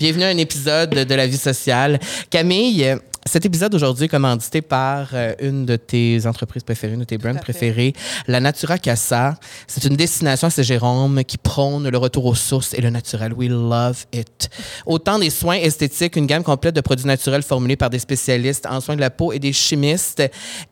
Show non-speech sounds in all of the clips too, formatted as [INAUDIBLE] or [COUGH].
Bienvenue à un épisode de La vie sociale. Camille, cet épisode aujourd'hui est commandité par euh, une de tes entreprises préférées, une de tes brands préférées, la Natura Casa. C'est une destination à Saint-Jérôme qui prône le retour aux sources et le naturel. We love it. Autant des soins esthétiques, une gamme complète de produits naturels formulés par des spécialistes en soins de la peau et des chimistes.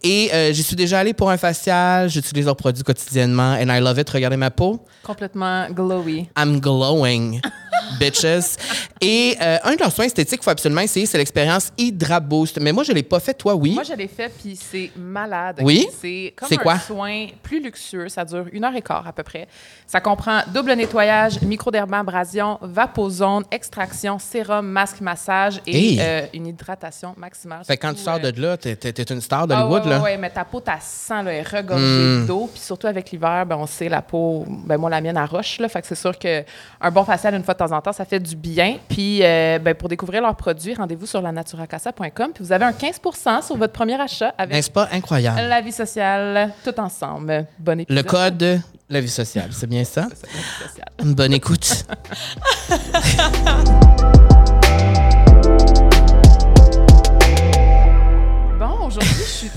Et euh, j'y suis déjà allée pour un facial. J'utilise leurs produits quotidiennement and I love it. Regardez ma peau. Complètement glowy. I'm glowing, [LAUGHS] bitches. Et euh, un de leurs soins esthétiques qu'il faut absolument essayer, c'est l'expérience Hydra Boost. Mais moi, je ne l'ai pas fait. Toi, oui? Moi, je l'ai fait, puis c'est malade. Oui? C'est comme C'est un quoi? soin plus luxueux. Ça dure une heure et quart à peu près. Ça comprend double nettoyage, microdermabrasion, vaposone, extraction, sérum, masque, massage et Hey! euh, une hydratation maximale. Fait quand tu sors de là, t'es, t'es une star ah d'Hollywood, ouais, là. ouais, ouais, mais ta peau, ta sang, là, est regorgée Mm. d'eau. Puis surtout avec l'hiver, ben, on sait, la peau, ben, moi, la mienne, elle roche. Là, fait que c'est sûr qu'un bon facial, une fois de temps en temps, ça fait du bien. Puis euh, ben, pour découvrir leurs produits, rendez-vous sur la naturacasa.com. Puis vous avez un 15 sur votre premier achat avec N'est-ce pas incroyable? la vie sociale, tout ensemble. Bon épisode. Le code, la vie sociale, c'est bien ça? C'est ça, la vie sociale. Une bonne écoute. [LAUGHS]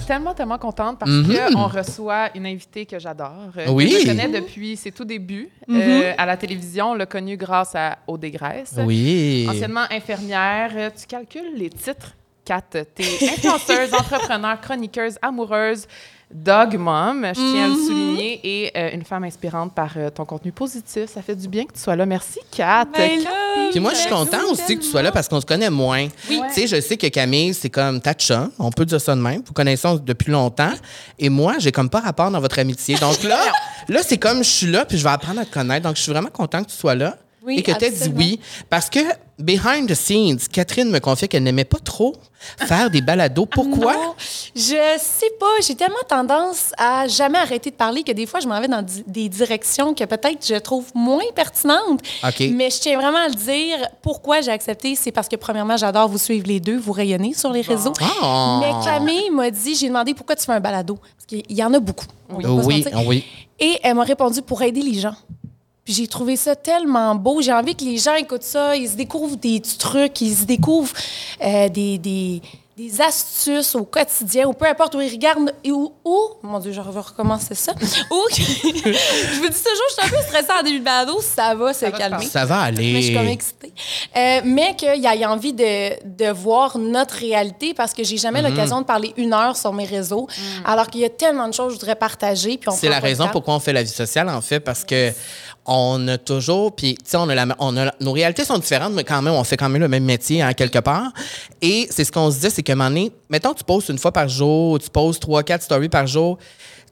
tellement, tellement contente parce Mhm. qu'on reçoit une invitée que j'adore. euh, Oui. Que je connais depuis ses tout débuts euh, à la télévision. On l'a connue grâce à Au Dégraisse. Oui. Anciennement infirmière, euh, tu calcules les titres? Kat, t'es influenceuse, [LAUGHS] entrepreneur, chroniqueuse, amoureuse, dog mom, je tiens à le souligner, et euh, une femme inspirante par euh, ton contenu positif. Ça fait du bien que tu sois là. Merci, Kat. Ben là, Puis moi, je suis merci content aussi que tu sois là parce qu'on se connaît moins. Oui. Tu sais, je sais que Camille, c'est comme ta chum. On peut dire ça de même. Vous connaissez depuis longtemps. Et moi, j'ai comme pas rapport dans votre amitié. Donc là, [LAUGHS] là c'est comme je suis là puis je vais apprendre à te connaître. Donc, je suis vraiment content que tu sois là. Oui, et que tu aies dit oui. Parce que, behind the scenes, Catherine me confiait qu'elle n'aimait pas trop faire des balados. Pourquoi? Non, je sais pas. J'ai tellement tendance à jamais arrêter de parler que des fois, je m'en vais dans des directions que peut-être je trouve moins pertinentes. Mais je tiens vraiment à le dire. Pourquoi j'ai accepté? C'est parce que, premièrement, j'adore vous suivre les deux, vous rayonnez sur les réseaux. Ah! Mais Camille m'a dit, j'ai demandé pourquoi tu fais un balado. Parce qu'il y en a beaucoup. Se Oui, mentir. oui. Et elle m'a répondu pour aider les gens. Puis j'ai trouvé ça tellement beau. J'ai envie que les gens écoutent ça, ils se découvrent des trucs, ils se découvrent euh, des, des, des astuces au quotidien, ou peu importe où ils regardent, et où, où mon Dieu, je vais recommencer ça, [LAUGHS] où, je vous dis toujours, je suis un peu stressée en début de balado, ça va se va te calmer. Ça va aller. Mais je suis comme excitée. Euh, mais qu'il y ait envie de, de voir notre réalité parce que j'ai jamais Mhm. l'occasion de parler une heure sur mes réseaux, alors qu'il y a tellement de choses que je voudrais partager. puis on C'est la raison pourquoi on fait la vie sociale, en fait, parce que on a toujours, puis tu sais, on a la, on a, nos réalités sont différentes, mais quand même, on fait quand même le même métier, hein, quelque part. Et c'est ce qu'on se dit, c'est moment donné, mettons, tu postes une fois par jour, tu postes trois, quatre stories par jour.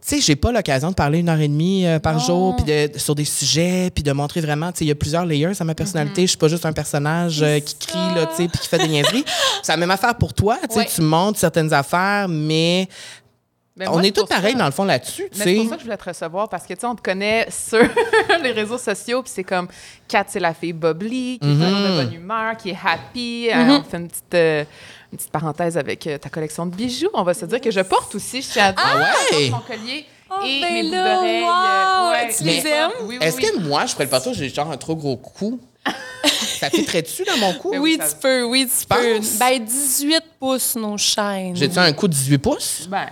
Tu sais, j'ai pas l'occasion de parler une heure et demie euh, par jour, puis de, sur des sujets, puis de montrer vraiment, tu sais, il y a plusieurs layers à ma personnalité. Je suis pas juste un personnage euh, qui crie, là, tu sais, puis qui fait des niaiseries. [LAUGHS] c'est la même affaire pour toi, tu sais, tu montres certaines affaires, mais Mais on moi, est tous pareils, dans le fond, là-dessus, tu Mais c'est pour ça que je voulais te recevoir parce que tu sais, on te connaît [LAUGHS] sur les réseaux sociaux, puis c'est comme Kat, c'est la fille bubbly, qui est de bonne humeur, qui est happy. Euh, on fait une petite, euh, une petite parenthèse avec euh, ta collection de bijoux. On va se dire que je porte aussi, je tiens à dire, Ah ouais? mon collier Oh, et ben mes boucles d'oreilles. wow! Tu les aimes? Oui, oui, Est-ce oui. que moi, je ferais le partout, j'ai genre un trop gros cou? ça fitterait-tu dans mon cou? Oui, ça- tu peux, oui, tu peux. penses? Ben, 18 pouces, nos chaînes. J'ai-tu un cou de 18 pouces? Ben,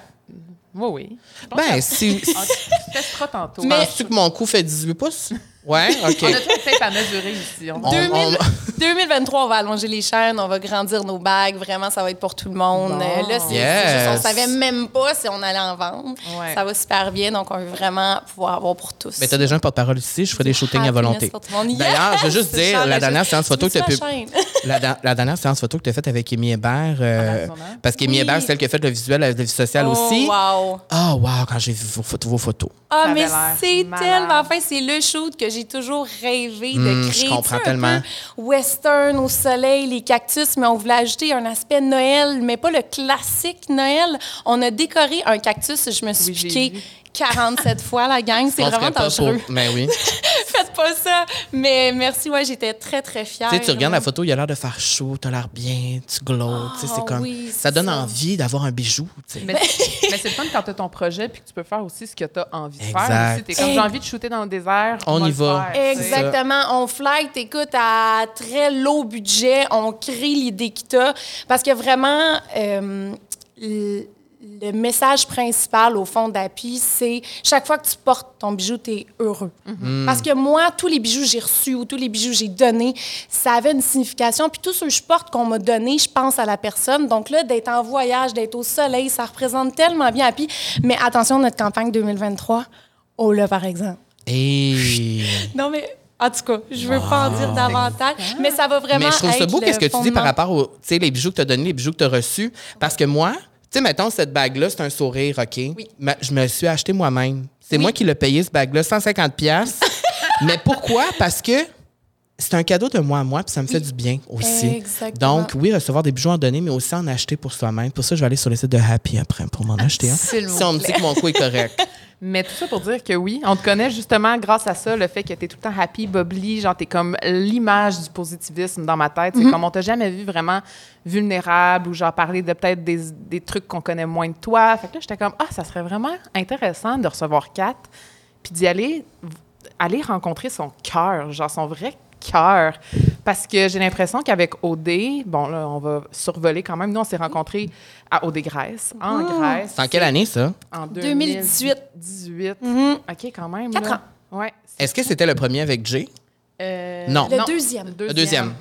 oui, oui. Je pense Ben, que- si. [LAUGHS] Tu testeras tantôt. Mais- Penses-tu que mon cou fait 18 pouces? Ouais, OK. [LAUGHS] On a tout peut-être à mesurer ici. On- On- 2000 on- 2023, on va allonger les chaînes, on va grandir nos bagues. Vraiment, ça va être pour tout le monde. Bon. Euh, Là, c'est Yes. c'est juste, on savait même pas si on allait en vendre. Ouais. Ça va super bien, donc on veut vraiment pouvoir avoir pour tous. Mais t'as déjà un porte-parole ici, je ferai des shootings à volonté. D'ailleurs, je veux juste dire, la je- dernière séance photo que Tu ma chaîne? La, da- la dernière séance photo que tu as faite avec Amy Hébert, euh, Amazon, hein? parce qu'Amy Oui. Hébert, c'est elle qui a fait le visuel la vie sociale Oh, aussi. wow. Ah, wow, quand j'ai vu vos photos. Vos photos. Ah, Ça mais c'est tellement fin. C'est le shoot que j'ai toujours rêvé de Hum, créer. je comprends Tu sais, un tellement. peu western au soleil, les cactus, mais on voulait ajouter un aspect Noël, mais pas le classique Noël. On a décoré un cactus, je me suis Oui, j'ai piqué. 47 fois, la gang. C'est vraiment dangereux. pour- Mais oui. [LAUGHS] Faites pas ça. Mais merci, ouais, j'étais très, très fière. Tu sais, tu regardes la photo, il a l'air de faire chaud, t'as l'air bien, tu glows, tu sais, c'est Ah comme... oui, ça donne ça. envie d'avoir un bijou. Mais, [LAUGHS] mais c'est le fun quand tu as ton projet puis que tu peux faire aussi ce que tu as envie de faire. Exact. aussi. T'es comme, j'ai envie de shooter dans le désert. On y va. faire. Exactement. On flight, écoute, à très low budget. On crée l'idée que t'as. Parce que vraiment, euh, le, message principal, au fond, d'Api, c'est chaque fois que tu portes ton bijou, tu es heureux. Parce que moi, tous les bijoux que j'ai reçus ou tous les bijoux que j'ai donnés, ça avait une signification. Puis tout ce que je porte qu'on m'a donné, je pense à la personne. Donc là, d'être en voyage, d'être au soleil, ça représente tellement bien Happy. Mais attention, notre campagne 2023, oh là, par exemple. Et... Non, mais en tout cas, je veux pas en dire davantage, mais ça va vraiment Mais je trouve ça beau, qu'est-ce que tu dis par rapport aux tu sais, les bijoux que tu as donnés, les bijoux que tu as reçus? Parce que moi, tu sais, mettons, cette bague-là, c'est un sourire, OK? Oui. Je me suis acheté moi-même. C'est moi qui l'ai payé, ce bague-là, 150 pièces. [LAUGHS] Mais pourquoi? Parce que c'est un cadeau de moi à moi, puis ça me fait du bien aussi. Exactement. Donc, oui, recevoir des bijoux en donner, mais aussi en acheter pour soi-même. Pour ça, je vais aller sur le site de Happy après pour m'en acheter un. Si on me dit que mon coût est correct. [LAUGHS] Mais tout ça pour dire que oui, on te connaît justement grâce à ça, le fait que tu es tout le temps happy, bubbly, genre t'es comme l'image du positivisme dans ma tête. C'est Mm-hmm. comme on t'a jamais vu vraiment vulnérable ou genre parler de peut-être des, des trucs qu'on connaît moins de toi. Fait que là, j'étais comme, ah, ça serait vraiment intéressant de recevoir Kat, puis d'y aller, aller rencontrer son cœur, genre son vrai cœur. Parce que j'ai l'impression qu'avec OD, bon là, on va survoler quand même. Nous, on s'est rencontrés à OD Grèce, en Grèce. C'est en quelle année, ça? En 2018. 2018. Mhm. OK, quand même. Quatre là. Ouais. Est-ce que c'était le premier avec Jay? Euh, Non. Le deuxième. Le deuxième.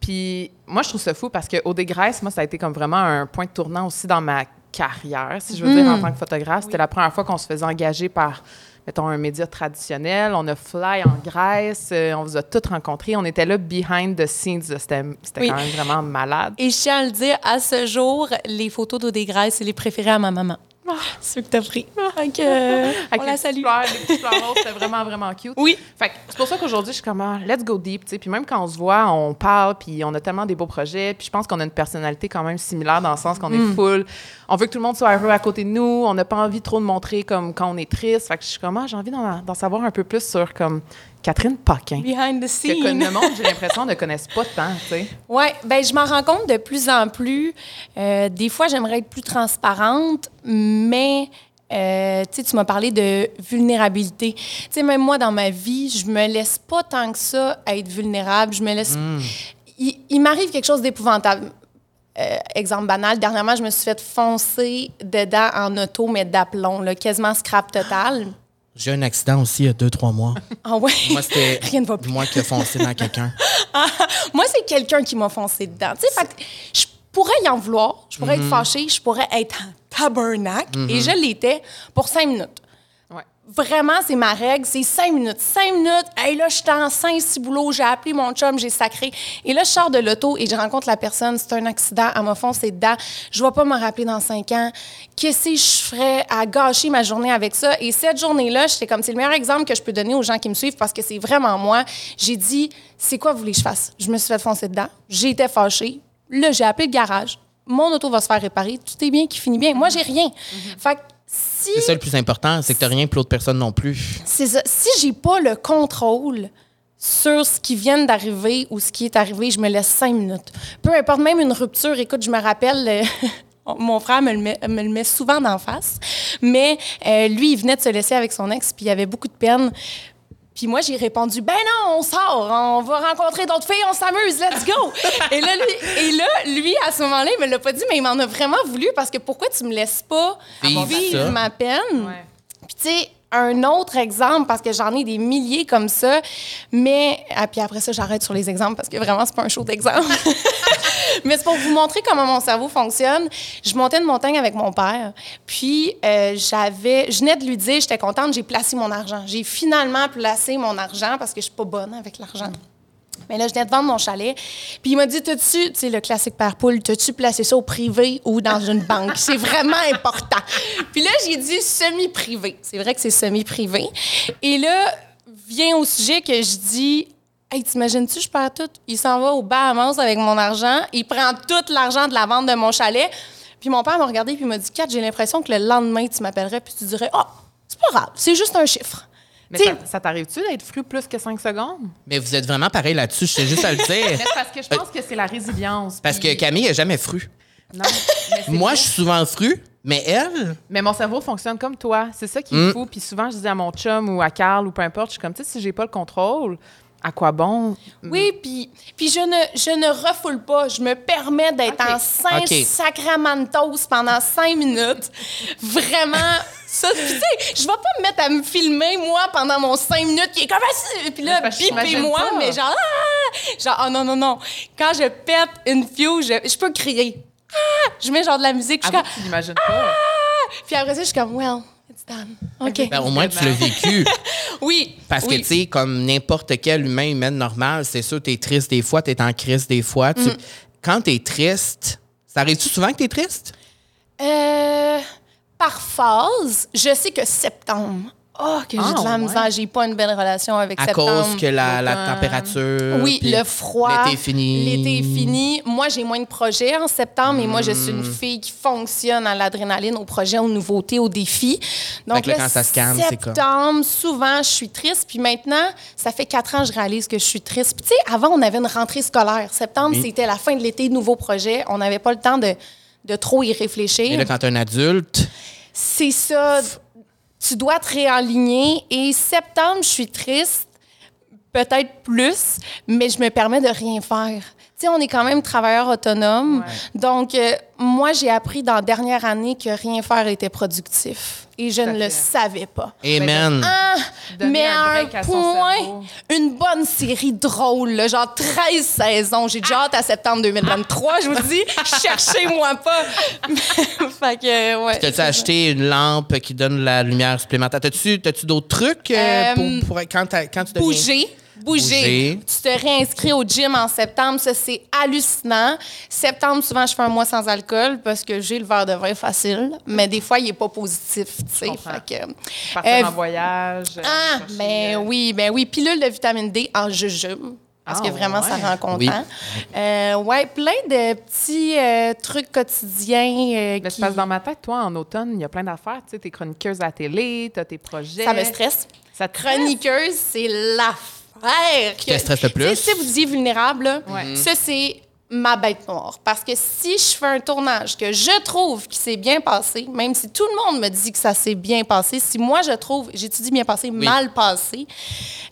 Puis moi, je trouve ça fou parce que au Grèce, moi, ça a été comme vraiment un point de tournant aussi dans ma carrière, si je veux dire, en tant que photographe. C'était la première fois qu'on se faisait engager par, mettons, un média traditionnel. On a fly en Grèce, euh, on vous a toutes rencontrés. On était là behind the scenes. C'était Oui. quand même vraiment malade. Et je tiens à le dire, à ce jour, les photos d'Odégraisse, c'est les préférées à ma maman. Ceux que t'as pris. Donc, euh, Avec on les la salue. fleurs, les petits fleurs roses, c'était vraiment, vraiment cute. Oui. Fait c'est pour ça qu'aujourd'hui, je suis comme, ah, let's go deep, tu sais. Puis même quand on se voit, on parle, puis on a tellement des beaux projets. Puis je pense qu'on a une personnalité quand même similaire dans le sens qu'on Mm. est full. On veut que tout le monde soit heureux à côté de nous. On n'a pas envie trop de montrer comme quand on est triste. Fait que je suis comme, ah, j'ai envie d'en, d'en savoir un peu plus sur comme Catherine Paquin. Behind the Que scene. le monde, j'ai [LAUGHS] l'impression, ne connaisse pas tant, tu sais. Oui, ben je m'en rends compte de plus en plus. Euh, des fois, j'aimerais être plus transparente, mais euh, tu sais, tu m'as parlé de vulnérabilité. Tu sais, même moi, dans ma vie, je me laisse pas tant que ça être vulnérable. Je me laisse... Il, il m'arrive quelque chose d'épouvantable. Euh, exemple banal, dernièrement, je me suis fait foncer dedans en auto, mais d'aplomb, quasiment scrap total. J'ai eu un accident aussi il y a deux, trois mois. [LAUGHS] Ah ouais? Moi, c'était [LAUGHS] Rien ne va plus. moi qui ai foncé dans quelqu'un. [LAUGHS] Moi, c'est quelqu'un qui m'a foncé dedans. Tu sais, fait que je pourrais y en vouloir, je pourrais être fâchée, je pourrais être en tabernacle, et je l'étais pour cinq minutes. Vraiment, c'est ma règle, c'est cinq minutes. Cinq minutes, hey, là, j'étais en saint boulot, j'ai appelé mon chum, j'ai sacré. Et là, je sors de l'auto et je rencontre la personne, c'est un accident, elle m'a foncé dedans. Je vais pas me rappeler dans cinq ans. Qu'est-ce que je ferais à gâcher ma journée avec ça? Et cette journée-là, j'étais comme, c'est le meilleur exemple que je peux donner aux gens qui me suivent parce que c'est vraiment moi. J'ai dit, c'est quoi vous voulez que je fasse? Je me suis fait foncer dedans. J'ai été fâchée. Là, j'ai appelé le garage. Mon auto va se faire réparer. Tout est bien, qui finit bien. Moi, j'ai rien. Fait que si C'est ça le plus important, c'est que t'as rien pour l'autre personne non plus. c'est ça. Si j'ai pas le contrôle sur ce qui vient d'arriver ou ce qui est arrivé, je me laisse cinq minutes. Peu importe, même une rupture. Écoute, je me rappelle. euh, [LAUGHS] Mon frère me le, met, me le met souvent d'en face. Mais euh, lui, il venait de se laisser avec son ex, puis il avait beaucoup de peine. Puis moi, j'ai répondu, ben non, on sort, on va rencontrer d'autres filles, on s'amuse, let's go. [LAUGHS] et, là, lui, et là, lui, à ce moment-là, il me l'a pas dit, mais il m'en a vraiment voulu parce que pourquoi tu me laisses pas Vivre ma peine? Ouais. Puis, tu sais, un autre exemple, parce que j'en ai des milliers comme ça, mais. Ah, puis après ça, j'arrête sur les exemples parce que vraiment, c'est pas un show d'exemple. [LAUGHS] mais c'est pour vous montrer comment mon cerveau fonctionne. Je montais une montagne avec mon père, puis euh, j'avais. Je venais de lui dire, j'étais contente, j'ai placé mon argent. J'ai finalement placé mon argent parce que je suis pas bonne avec l'argent. Mais là, je venais de vendre mon chalet. Puis il m'a dit, t'as-tu, tu sais, le classique père poule, t'as-tu placé ça au privé ou dans une banque? C'est vraiment important. Puis là, j'ai dit semi-privé. C'est vrai que c'est semi-privé. Et là, vient au sujet que je dis, hey, t'imagines-tu, je perds tout? Il s'en va au Bahamas avec mon argent. Il prend tout l'argent de la vente de mon chalet. Puis mon père m'a regardé puis m'a dit, Kat, j'ai l'impression que le lendemain, tu m'appellerais puis tu dirais, oh, c'est pas grave, c'est juste un chiffre. Mais T'sais- ça, ça t'arrive-tu d'être fru plus que 5 secondes? Mais vous êtes vraiment pareil là-dessus, je sais juste à le [LAUGHS] Mais dire. c'est parce que je pense que c'est la résilience. Parce que Camille est jamais fru. Non, Moi, vrai. je suis souvent fru, mais elle, Mais mon cerveau fonctionne comme toi. C'est ça qui est Mm. fou. Puis souvent, je dis à mon chum ou à Carl ou peu importe, je suis comme, tu sais, si j'ai pas le contrôle, à quoi bon? Oui, puis, puis je, ne, je ne refoule pas. Je me permets d'être en saint sacramentos pendant cinq minutes. Vraiment. [LAUGHS] Ça, tu sais, je vais pas me mettre à me filmer, moi, pendant mon cinq minutes, qui est comme ça. Puis là, bipez-moi, mais genre, ah! Genre, oh non, non, non. Quand je pète une fuse, je, je peux crier. Ah! Je mets genre de la musique, je suis comme, tu l'imagines pas. puis après ça, je suis comme, well, it's done. OK. ben, au moins, tu l'as vécu. [LAUGHS] Oui. Parce oui. que, tu sais, comme n'importe quel humain humain normal, c'est sûr, t'es triste des fois, t'es en crise des fois. Tu- Mm. Quand t'es triste, ça arrive-tu souvent que t'es triste? Euh, par phase, je sais que septembre. Oh, que j'ai Ah, de la ouais. misère. J'ai pas une belle relation avec À septembre. cause que la, la l'automne. température. Oui, le froid. L'été est fini. L'été est fini. Moi, j'ai moins de projets en septembre, et moi, je suis Hmm. une fille qui fonctionne à l'adrénaline, au projet, aux nouveautés, aux défis. Donc, là, quand ça se calme, c'est septembre, souvent, je suis triste. Puis maintenant, ça fait quatre ans que je réalise que je suis triste. Puis, tu sais, avant, on avait une rentrée scolaire. Septembre, Oui. c'était la fin de l'été, nouveau projet. On n'avait pas le temps de, de trop y réfléchir. Et là, quand t'es un adulte, C'est ça. Tu dois te réaligner. Et septembre, je suis triste, peut-être plus, mais je me permets de rien faire. Sais, on est quand même travailleur autonome. Ouais. Donc, euh, moi, j'ai appris dans la dernière année que rien faire était productif. Et je Tout ne le savais pas. amen. Ah, mais un à un point, une bonne série drôle, là, genre 13 saisons. J'ai déjà hâte à septembre 2023, je vous dis. [LAUGHS] Cherchez-moi pas. [LAUGHS] fait que, ouais. T'as-tu acheté une lampe qui donne la lumière supplémentaire? T'as-tu, t'as-tu d'autres trucs euh, Euh, pour, pour- quand, tu deviens... Bouger. Bouger. Bouger. Tu te réinscris au gym en septembre, ça c'est hallucinant. Septembre, souvent je fais un mois sans alcool parce que j'ai le verre de vin facile, mais des fois il est pas positif, tu sais. comprends. Fait que, Partir Euh, en voyage. euh, ah, chercher, ben euh, oui, ben oui. Pilule de vitamine D en jujube. Parce Ah, que vraiment, ça rend content. Oui. Euh, ouais, plein de petits euh, trucs quotidiens euh, qui... c'est parce que dans ma tête, toi, en automne, il y a plein d'affaires. Tu sais, t'es chroniqueuse à la télé, t'as tes projets. Ça me stresse. Ça te? Chroniqueuse, c'est l'affaire. Qui te stresse le plus? Tu sais, Si vous disiez vulnérable, là, Ouais. ça, c'est ma bête noire. Parce que si je fais un tournage que je trouve qui s'est bien passé, même si tout le monde me dit que ça s'est bien passé, si moi je trouve, j'étudie bien passé, mal passé,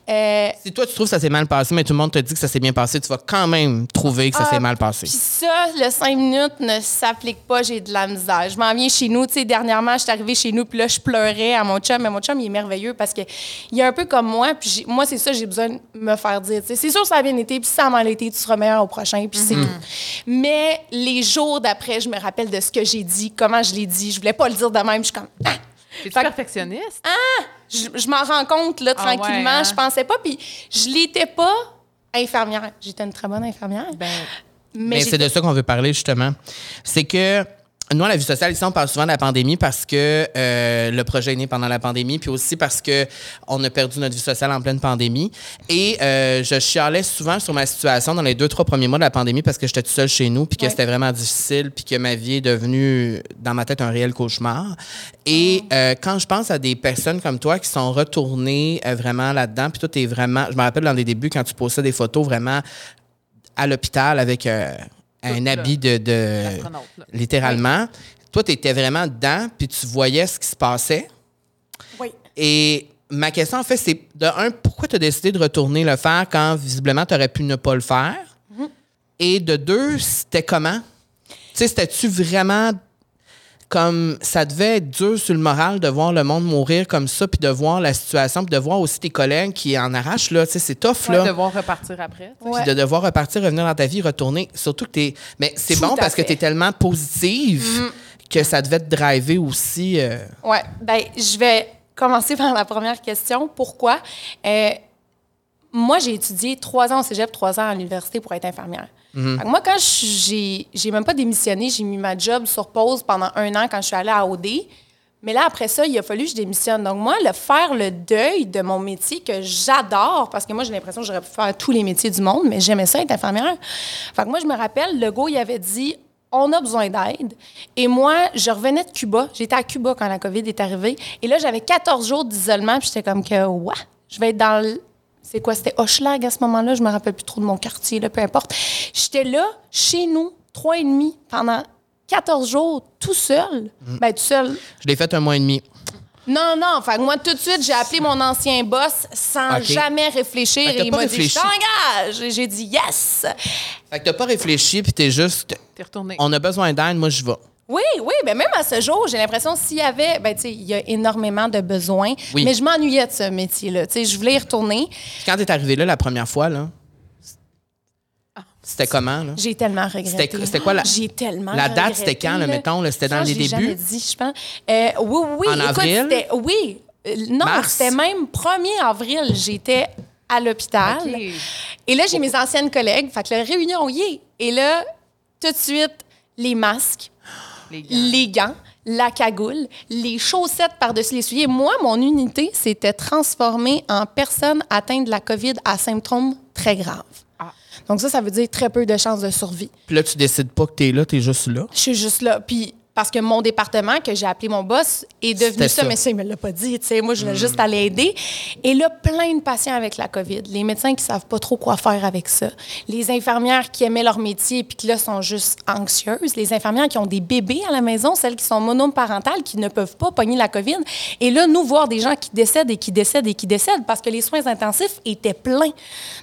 euh, Si toi, tu trouves que ça s'est mal passé, mais tout le monde te dit que ça s'est bien passé, tu vas quand même trouver que ça Ah, s'est mal passé. Puis ça, le 5 minutes ne s'applique pas, j'ai de la misère. Je m'en viens chez nous, tu sais, dernièrement, je suis arrivée chez nous, puis là, je pleurais à mon chum, mais mon chum, il est merveilleux parce que il est un peu comme moi, puis moi, c'est ça, j'ai besoin de me faire dire, tu sais, c'est sûr, ça a bien été, puis ça a mal été, tu seras meilleur au prochain, puis c'est tout. Mais les jours d'après, je me rappelle de ce que j'ai dit, comment je l'ai dit, je voulais pas le dire de même, je suis comme... Ah! Que- perfectionniste? Je, je m'en rends compte, là, Ah ouais, tranquillement, hein? je pensais pas, puis je l'étais pas infirmière. J'étais une très bonne infirmière. Ben, mais Mais j'ai- c'est de ça qu'on veut parler, justement. C'est que nous, à la vie sociale, ici, on parle souvent de la pandémie parce que euh, le projet est né pendant la pandémie, puis aussi parce que on a perdu notre vie sociale en pleine pandémie. Et euh, je chialais souvent sur ma situation dans les deux, trois premiers mois de la pandémie parce que j'étais tout seul chez nous, puis que Ouais. c'était vraiment difficile, puis que ma vie est devenue, dans ma tête, un réel cauchemar. Et euh, quand je pense à des personnes comme toi qui sont retournées vraiment là-dedans, puis toi, t'es vraiment... Je me rappelle dans les débuts, quand tu postais des photos vraiment à l'hôpital avec un habit de... de littéralement. Toi, tu étais vraiment dedans, puis tu voyais ce qui se passait. Oui. Et ma question, en fait, c'est de un, pourquoi tu as décidé de retourner le faire quand visiblement tu aurais pu ne pas le faire? Mm-hmm. Et de deux, c'était comment? Tu sais, c'était-tu vraiment comme ça devait être dur sur le moral de voir le monde mourir comme ça, puis de voir la situation, puis de voir aussi tes collègues qui en arrachent, là. Tu sais, c'est tough, Ouais, là. devoir repartir après. Ouais. Puis de devoir repartir, revenir dans ta vie, retourner. Surtout que t'es. Mais c'est bon parce que fait. Mm. t'es tellement positive que ça devait te driver aussi. euh, Ouais. Ben, je vais commencer [LAUGHS] par la première question. Pourquoi? Euh, moi, j'ai étudié trois ans au cégep, trois ans à l'université pour être infirmière. Mhm. Moi, quand j'ai même pas démissionné, j'ai mis ma job sur pause pendant un an quand je suis allée à OD. Mais là, après ça, il a fallu que je démissionne. Donc, moi, le faire le deuil de mon métier que j'adore, parce que moi, j'ai l'impression que j'aurais pu faire tous les métiers du monde, mais j'aimais ça être infirmière. Fait que moi, je me rappelle, Legault, il avait dit on a besoin d'aide. Et moi, je revenais de Cuba. J'étais à Cuba quand la COVID est arrivée. Et là, j'avais 14 jours d'isolement. Puis j'étais comme que, ouais, je vais être dans le. C'est quoi? C'était Hochelag à ce moment-là? Je me rappelle plus trop de mon quartier, là, peu importe. J'étais là, chez nous, trois et demi, pendant 14 jours, tout seul. Ben, tout seul. Je l'ai fait un mois et demi. Non, non. Fait que moi, tout de suite, j'ai appelé mon ancien boss sans jamais réfléchir. Et il m'a dit, je t'engage. Et j'ai dit, yes. Fait que t'as pas réfléchi, puis t'es juste. T'es retourné. On a besoin d'aide, moi, je vais. Oui, oui, mais même à ce jour, j'ai l'impression s'il y avait, ben tu sais, il y a énormément de besoins, Oui. mais je m'ennuyais de ce métier-là. Tu sais, je voulais y retourner. Quand t'es arrivé là la première fois, là, c'était comment, là? J'ai tellement regretté. C'était- quoi la- J'ai tellement la date, c'était quand, là, mettons, là? C'était dans les débuts? jamais dit, je pense. Euh, oui, oui. En écoute, avril? Oui. Euh, non, c'était même 1er avril. J'étais à l'hôpital. Et là, j'ai mes anciennes collègues. Fait que la réunion y est. Et là, tout de suite, les masques, Les gants, la cagoule, les chaussettes par-dessus les souliers. Moi, mon unité s'était transformée en personne atteinte de la COVID à symptômes très graves. Ah. Donc ça, ça veut dire très peu de chances de survie. Puis là, tu décides pas que t'es là, t'es juste là? Je suis juste là. Puis parce que mon département, que j'ai appelé mon boss, est devenu ça, ça. mais ça, il me l'a pas dit. Tu sais, moi, je voulais juste aller aider. Et là, plein de patients avec la COVID. Les médecins qui savent pas trop quoi faire avec ça. Les infirmières qui aimaient leur métier puis qui là sont juste anxieuses. Les infirmières qui ont des bébés à la maison, celles qui sont monoparentales, qui ne peuvent pas pogner la COVID. Et là, nous voir des gens qui décèdent et qui décèdent et qui décèdent parce que les soins intensifs étaient pleins.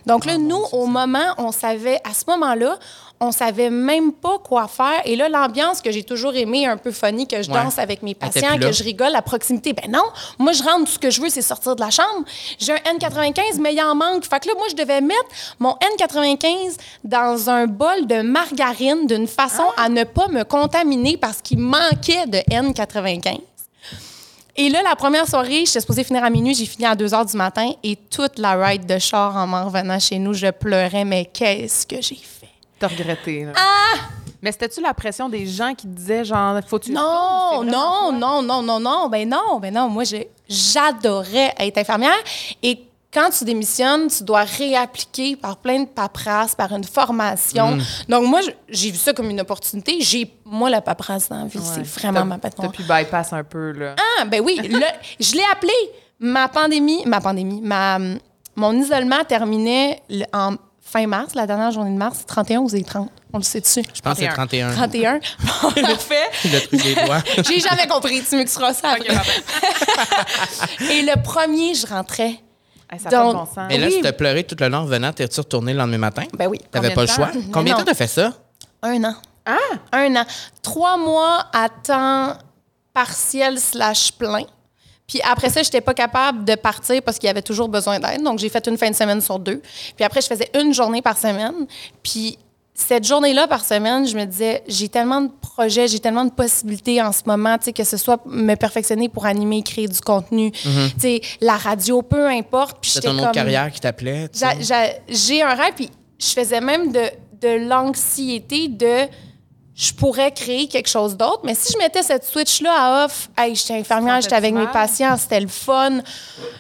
Donc là, nous, au moment, on savait, à ce moment-là, on savait même pas quoi faire. Et là, l'ambiance que j'ai toujours aimé, un peu funny, que je Ouais. danse avec mes patients, que je rigole, la proximité. Ben non, moi, je rentre, tout ce que je veux, c'est sortir de la chambre. J'ai un N95, mais il en manque. Fait que là, moi, je devais mettre mon N95 dans un bol de margarine d'une façon à ne pas me contaminer parce qu'il manquait de N95. Et là, la première soirée, j'étais supposée finir à minuit, j'ai fini à 2 h du matin et toute la ride de char en m'en revenant chez nous, je pleurais, mais qu'est-ce que j'ai fait? T'as regretté. là. Ah! Mais c'était-tu la pression des gens qui te disaient, genre, faut-tu. Non, non, non, non, non, non, ben non, ben non. Moi, j'adorais être infirmière. Et quand tu démissionnes, tu dois réappliquer par plein de paperasses, par une formation. Mm. Donc, moi, j'ai vu ça comme une opportunité. J'ai, moi, la paperasse dans la vie, Ouais. c'est vraiment ma T'as pu bypass un peu, là. Ah, ben oui. le- je l'ai appelé. Ma pandémie, ma pandémie, ma, mon isolement terminait en fin mars, la dernière journée de mars, 31 ou c'est 30? On le sait dessus. Je pense que c'est 31. 31. [LAUGHS] Bon, parfait. Le truc des doigts. [LAUGHS] J'ai jamais compris. Tu m'excuseras ça. [LAUGHS] Et le premier, je rentrais. Hey, ça Donc- bon sens. Mais là, Oui. si t'as pleuré tout le long en revenant, t'es-tu retourné le lendemain matin? Ben oui. T'avais pas le choix? temps? Combien de temps t'as fait ça? Un an. Ah! Un an. Trois mois à temps partiel slash plein. Puis après ça, j'étais pas capable de partir parce qu'il y avait toujours besoin d'aide. Donc, j'ai fait une fin de semaine sur deux. Puis après, je faisais une journée par semaine. Puis cette journée-là par semaine, je me disais, j'ai tellement de projets, j'ai tellement de possibilités en ce moment, tu sais, que ce soit me perfectionner pour animer, créer du contenu, tu sais, la radio, peu importe. C'est ton autre carrière qui t'appelait? tu sais? J'a- j'a- J'ai un rêve, puis je faisais même de, de l'anxiété de je pourrais créer quelque chose d'autre. Mais si je mettais cette switch-là à off, hey, j'étais infirmière, j'étais avec mes patients, c'était le fun.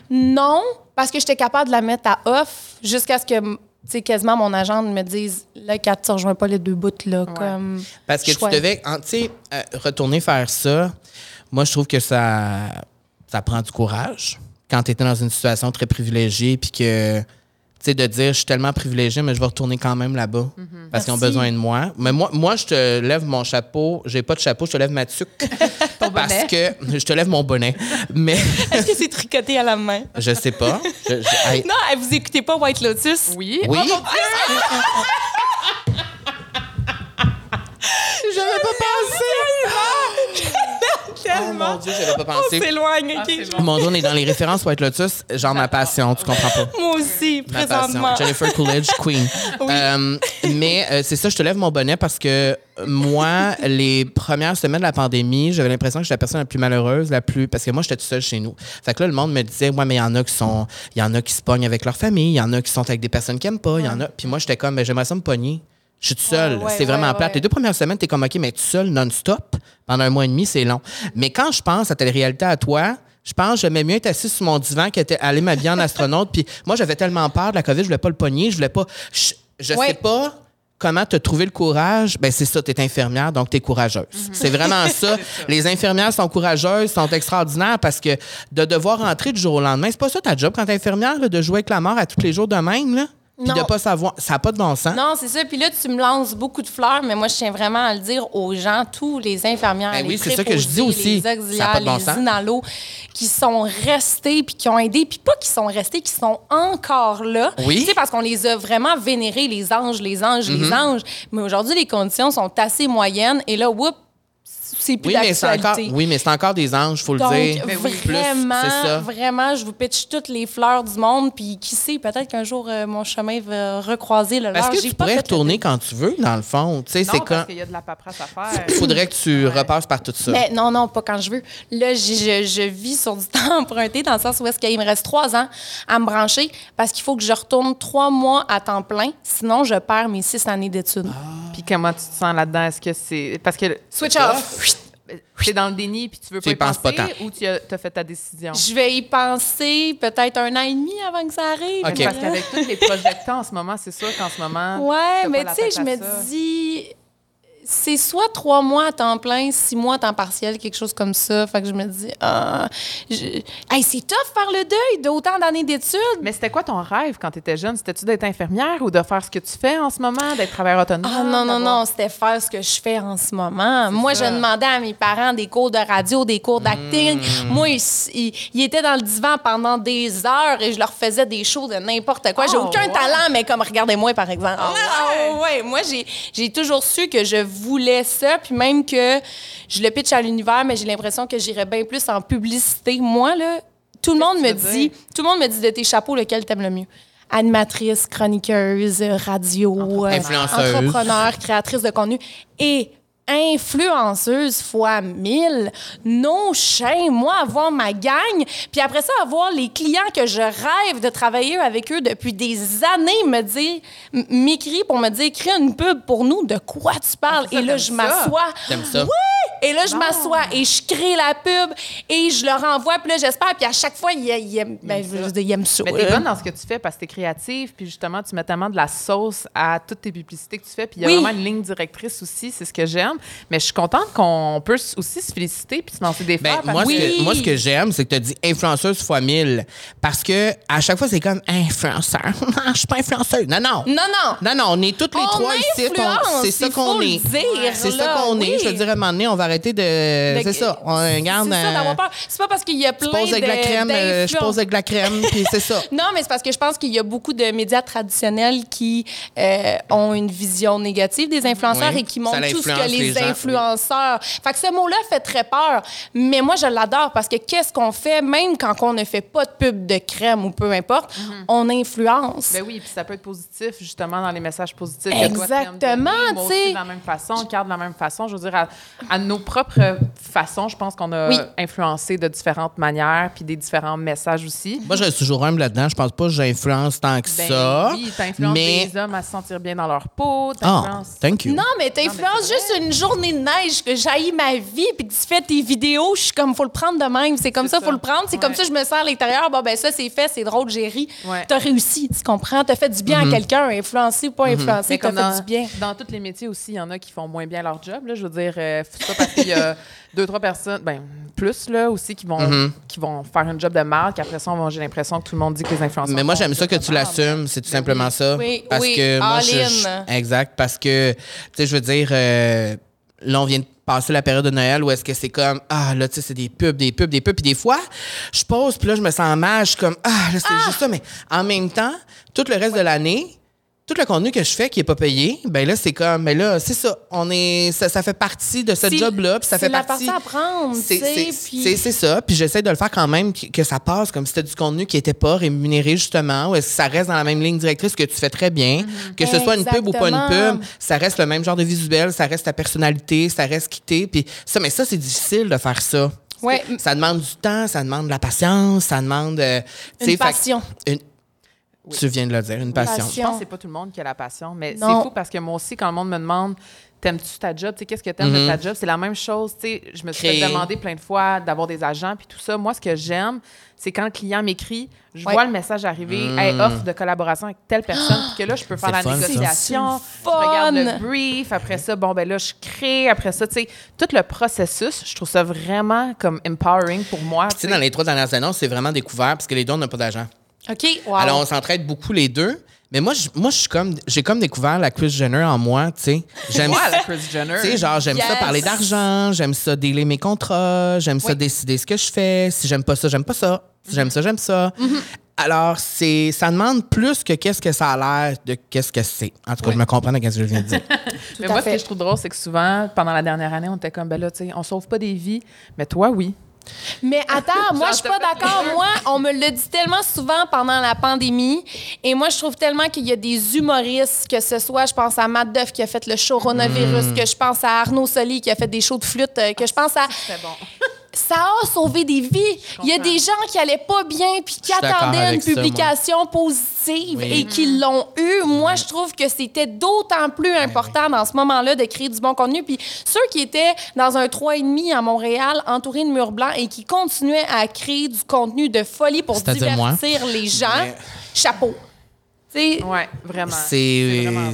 Non, parce que j'étais capable de la mettre à off jusqu'à ce que, tu sais, quasiment mon agent me dise, là, Kat, tu rejoins pas les deux bouts, là, comme... Parce que choix. tu devais, tu sais, euh, retourner faire ça, moi, je trouve que ça, ça prend du courage. Quand tu étais dans une situation très privilégiée, puis que, sais, de dire, je suis tellement privilégié, mais je vais retourner quand même là-bas, parce qu'ils ont besoin de moi. Mais moi, moi, je te lève mon chapeau. J'ai pas de chapeau, je te lève ma tuque. [LAUGHS] parce bonnet. que je te lève mon bonnet. Mais [LAUGHS] Est-ce que c'est tricoté à la main? je sais pas. Je- je- hey, Non, hey, vous écoutez pas White Lotus? Oui. oui. Oh, mon [LAUGHS] J'avais pas pensé. Oh mon Dieu, j'avais pas On pensé. s'éloigne, Ah, OK? c'est bon. Mon Dieu, on est dans les références White Lotus, genre ma passion, tu comprends pas. Moi aussi, Ma présentement. passion. Jennifer Coolidge, Queen. [LAUGHS] Euh, mais euh, c'est ça, je te lève mon bonnet parce que moi, les premières semaines de la pandémie, j'avais l'impression que j'étais la personne la plus malheureuse, la plus. Parce que moi, j'étais tout seul chez nous. Fait que là, le monde me disait, ouais, mais il y en a qui sont. Il y en a qui se pognent avec leur famille, il y en a qui sont avec des personnes qu'ils aiment pas, il y en a. Puis moi, j'étais comme, ben, j'aimerais ça me pogner. Je suis tout seul. Ouais, ouais, c'est vraiment ouais, plate. Les deux premières semaines, t'es comme, OK, mais tout seul, non-stop, pendant un mois et demi, c'est long. Mais quand je pense à telle réalité à toi, je pense que j'aimais mieux être assis sur mon divan qu'être aller m'habiller en astronaute. Puis moi, j'avais tellement peur de la COVID, je voulais pas le pogner, je voulais pas. Je, je sais pas comment te trouver le courage, ben c'est ça, tu es infirmière, donc tu es courageuse. C'est vraiment [LAUGHS] ça. Les infirmières sont courageuses, sont extraordinaires parce que de devoir rentrer du jour au lendemain, c'est pas ça ta job quand t'es infirmière, là, de jouer avec la mort à tous les jours de même, là? Puis de pas savoir, ça n'a pas de bon sens. Non, c'est ça. Puis là, tu me lances beaucoup de fleurs, mais moi, je tiens vraiment à le dire aux gens, tous les infirmières, Ben les oui, c'est ça que je dis aussi. les auxiliaires, bon les sens. inalos, qui sont restés, puis qui ont aidé, puis pas qui sont restés, qui sont encore là. Oui. Mm-hmm. Tu sais, parce qu'on les a vraiment vénérés, les anges, les anges, les anges. Mais aujourd'hui, les conditions sont assez moyennes, et là, whoop, c'est plus Oui, mais c'est encore, d'actualité. oui, mais c'est encore des anges, faut Donc, le dire. Plus, vraiment, ça. vraiment, je vous pitch toutes les fleurs du monde. Puis qui sait, peut-être qu'un jour, euh, mon chemin va recroiser le Est-ce leur. que tu pas pourrais retourner quand tu veux, dans le fond? Tu sais, Non, c'est parce quand. qu'il y a de la paperasse à faire. Il faudrait que tu Ouais. repasses par tout ça. Mais non, non, pas quand je veux. Là, je, je- je vis sur du [LAUGHS] temps emprunté dans le sens où est-ce qu'il me reste trois ans à me brancher parce qu'il faut que je retourne trois mois à temps plein. Sinon, je perds mes six années d'études. Ah. Puis comment tu te sens là-dedans? Est-ce que c'est. Parce que Switch off. tu es dans le déni puis tu veux pas y y penses pas penser tant. ou tu as, t'as fait ta décision? Je vais y penser peut-être un an et demi avant que ça arrive. OK. Parce qu'avec tous les t'as en ce moment, c'est sûr qu'en ce moment. Ouais, mais tu sais, je me dis, c'est soit trois mois à temps plein, six mois à temps partiel, quelque chose comme ça. Fait que je me dis, ah, je- hey, c'est tough faire le deuil d'autant d'années d'études. Mais c'était quoi ton rêve quand tu étais jeune? C'était-tu d'être infirmière ou de faire ce que tu fais en ce moment, d'être travailleur autonome? Ah non, non, non, c'était faire ce que je fais en ce moment. Moi, ça. je demandais à mes parents des cours de radio, des cours d'acting. Hmm. Moi, ils, étaient dans le divan pendant des heures et je leur faisais des shows de n'importe quoi. J'ai Ah, aucun ouais. talent, mais comme regardez-moi, par exemple. Ah, ouais? Ah, ouais. Moi, j'ai, j'ai toujours su que je voulais ça, puis même que je le pitch à l'univers, mais j'ai l'impression que j'irais bien plus en publicité. Moi, là, tout le monde me dit, dire? tout le monde me dit de tes chapeaux lequel t'aimes le mieux? Animatrice, chroniqueuse, radio, euh, Influenceuse. entrepreneur, créatrice de contenu et influenceuse fois 1000. No shame. Moi, avoir ma gang, puis après ça, avoir les clients que je rêve de travailler avec eux depuis des années me dire, m'écrire pour me dire, crée une pub pour nous, de quoi tu parles? Ah, ça, et là, je m'assois. Oui! Et là, je m'assois et je crée la pub et je leur envoie. Puis là, j'espère. Puis à chaque fois, ils, aiment, ben, je veux dire, ils aiment ça. Mais t'es bonne dans ce que tu fais parce que t'es créative, puis justement, tu mets tellement de la sauce à toutes tes publicités que tu fais, puis il y a Oui. vraiment une ligne directrice aussi, c'est ce que j'aime. Mais je suis contente qu'on peut aussi se féliciter puis se lancer des Ben, fleurs. moi, ce que, Oui. moi, ce que j'aime, c'est que tu as dit influenceuse fois 1000. Parce que à chaque fois, c'est comme influenceur. [LAUGHS] Je suis pas influenceuse. Non, non. Non, non. Non, non, on est toutes les On trois ici. C'est ça qu'on est. C'est ça qu'on est. Je te dirais, à un moment donné, on va arrêter de. De- C'est ça. On regarde. C'est ça, euh, d'avoir peur. C'est pas parce qu'il y a plein avec de la crème, euh, je pose avec la crème, puis c'est ça. Non, mais c'est parce que je pense qu'il y a beaucoup de médias traditionnels qui euh, ont une vision négative des influenceurs Oui, et qui montrent tout ce que les, les gens, oui. influenceurs. Fait que ce mot-là fait très peur. Mais moi, je l'adore parce que qu'est-ce qu'on fait, même quand on ne fait pas de pub de crème ou peu importe, on influence. Ben oui, puis ça peut être positif, justement, dans les messages positifs. Exactement, tu sais. de la même façon, Carl de la même façon. Je veux dire, à, à nos propres façons, je pense qu'on a Oui. influencé de différentes manières, puis des différents messages aussi. Moi, je toujours humble là-dedans. Je pense pas que j'influence tant que Ben ça. oui, t'influences mais... les hommes à se sentir bien dans leur peau, t'influences... thank you. Non, mais t'influences juste une journée de neige que j'haïs ma vie, puis que tu fais tes vidéos, je suis comme, faut le prendre de même. C'est comme ça, ça. faut le prendre. C'est comme ça, je me sens à l'intérieur. Bon, ben ça, c'est fait, c'est drôle, j'ai ri. Ouais. T'as réussi, tu comprends? T'as fait du bien à quelqu'un, influencé ou pas influencé, Mais t'as comme fait dans, du bien. dans tous les métiers aussi, il y en a qui font moins bien leur job. Là. Je veux dire, euh, c'est pas parce qu'il y a [LAUGHS] deux, trois personnes, ben plus là aussi, qui vont, Mm-hmm. qui vont faire un job de mal, qu'après ça, on va- j'ai l'impression que tout le monde dit que les influenceurs. Mais moi, j'aime ça que tu l'assumes. C'est tout simplement ça. Oui, parce oui, que moi, je- Exact. Parce que, tu sais, je veux dire, euh, là, on vient de passer la période de Noël où est-ce que c'est comme, ah, là, tu sais, c'est des pubs, des pubs, des pubs. Puis des fois, je pose, puis là, je me sens mal. Je suis comme, ah, là, c'est juste ça. Mais en même temps, tout le reste de l'année, tout le contenu que je fais qui est pas payé, ben là, c'est comme, mais là, c'est ça. On est, ça, ça fait partie de ce job-là, puis ça fait la partie. partie à prendre, C'est puis- ça. Puis j'essaie de le faire quand même que, que ça passe comme si c'était du contenu qui n'était pas rémunéré, justement, ou est-ce que ça reste dans la même ligne directrice que tu fais très bien. Que ce soit une pub ou pas une pub, ça reste le même genre de visuel, ça reste ta personnalité, ça reste quitté. Puis ça, mais ça, c'est difficile de faire ça. Ouais. Ça demande du temps, ça demande de la patience, ça demande. euh, Une fait- passion. Tu viens de le dire, une passion. Passion. Je pense que c'est pas tout le monde qui a la passion, mais Non. c'est fou parce que moi aussi, quand le monde me demande T'aimes-tu ta job? Tu sais, Qu'est-ce que t'aimes Mhm. de ta job? C'est la même chose. tu sais, Je me suis fait demander plein de fois d'avoir des agents puis tout ça. Moi, ce que j'aime, c'est quand le client m'écrit, je Ouais. vois le message arriver, Hey, offre de collaboration avec telle personne, puis que là, je peux faire C'est la fun, négociation. Je regarde le brief. Après ça, bon, ben là, je crée. Après ça, tu sais, tout le processus, je trouve ça vraiment comme empowering pour moi. Tu sais, dans les trois dernières annonces, c'est vraiment découvert parce que les deux, on n'a pas d'argent. OK, wow. Alors, on s'entraide beaucoup les deux. Mais moi, je- moi, je suis comme, j'ai comme découvert la Chris Jenner en moi, tu sais. J'aime ça. la Chris Jenner. Tu sais, genre, j'aime ça parler d'argent, j'aime ça dealer mes contrats, j'aime ça décider ce que je fais. Si j'aime pas ça, j'aime pas ça. Si j'aime ça, j'aime ça. Mm-hmm. Alors, c'est, ça demande plus que qu'est-ce que ça a l'air de qu'est-ce que c'est. En tout cas, je me comprends de ce que je viens de dire. [LAUGHS] Mais moi, ce que je trouve drôle, c'est que souvent, pendant la dernière année, on était comme, ben là, tu sais, on sauve pas des vies, mais toi, oui. Mais attends, [LAUGHS] moi, je suis pas d'accord. Moi, on me le dit tellement souvent pendant la pandémie. Et moi, je trouve tellement qu'il y a des humoristes, que ce soit, je pense à Matt Duff qui a fait le show coronavirus, Mm. que je pense à Arnaud Soli qui a fait des shows de flûte, euh, que je pense à. C'est bon. Ça a sauvé des vies. Il y a des gens qui allaient pas bien puis qui attendaient une ça, publication positive Oui. et qui l'ont eu. Moi, je trouve que c'était d'autant plus important dans ce moment-là de créer du bon contenu. Puis ceux qui étaient dans un 3,5 à Montréal, entourés de murs blancs et qui continuaient à créer du contenu de folie pour divertir les gens, Mais- chapeau. Ouais, vraiment. C'est, vrai.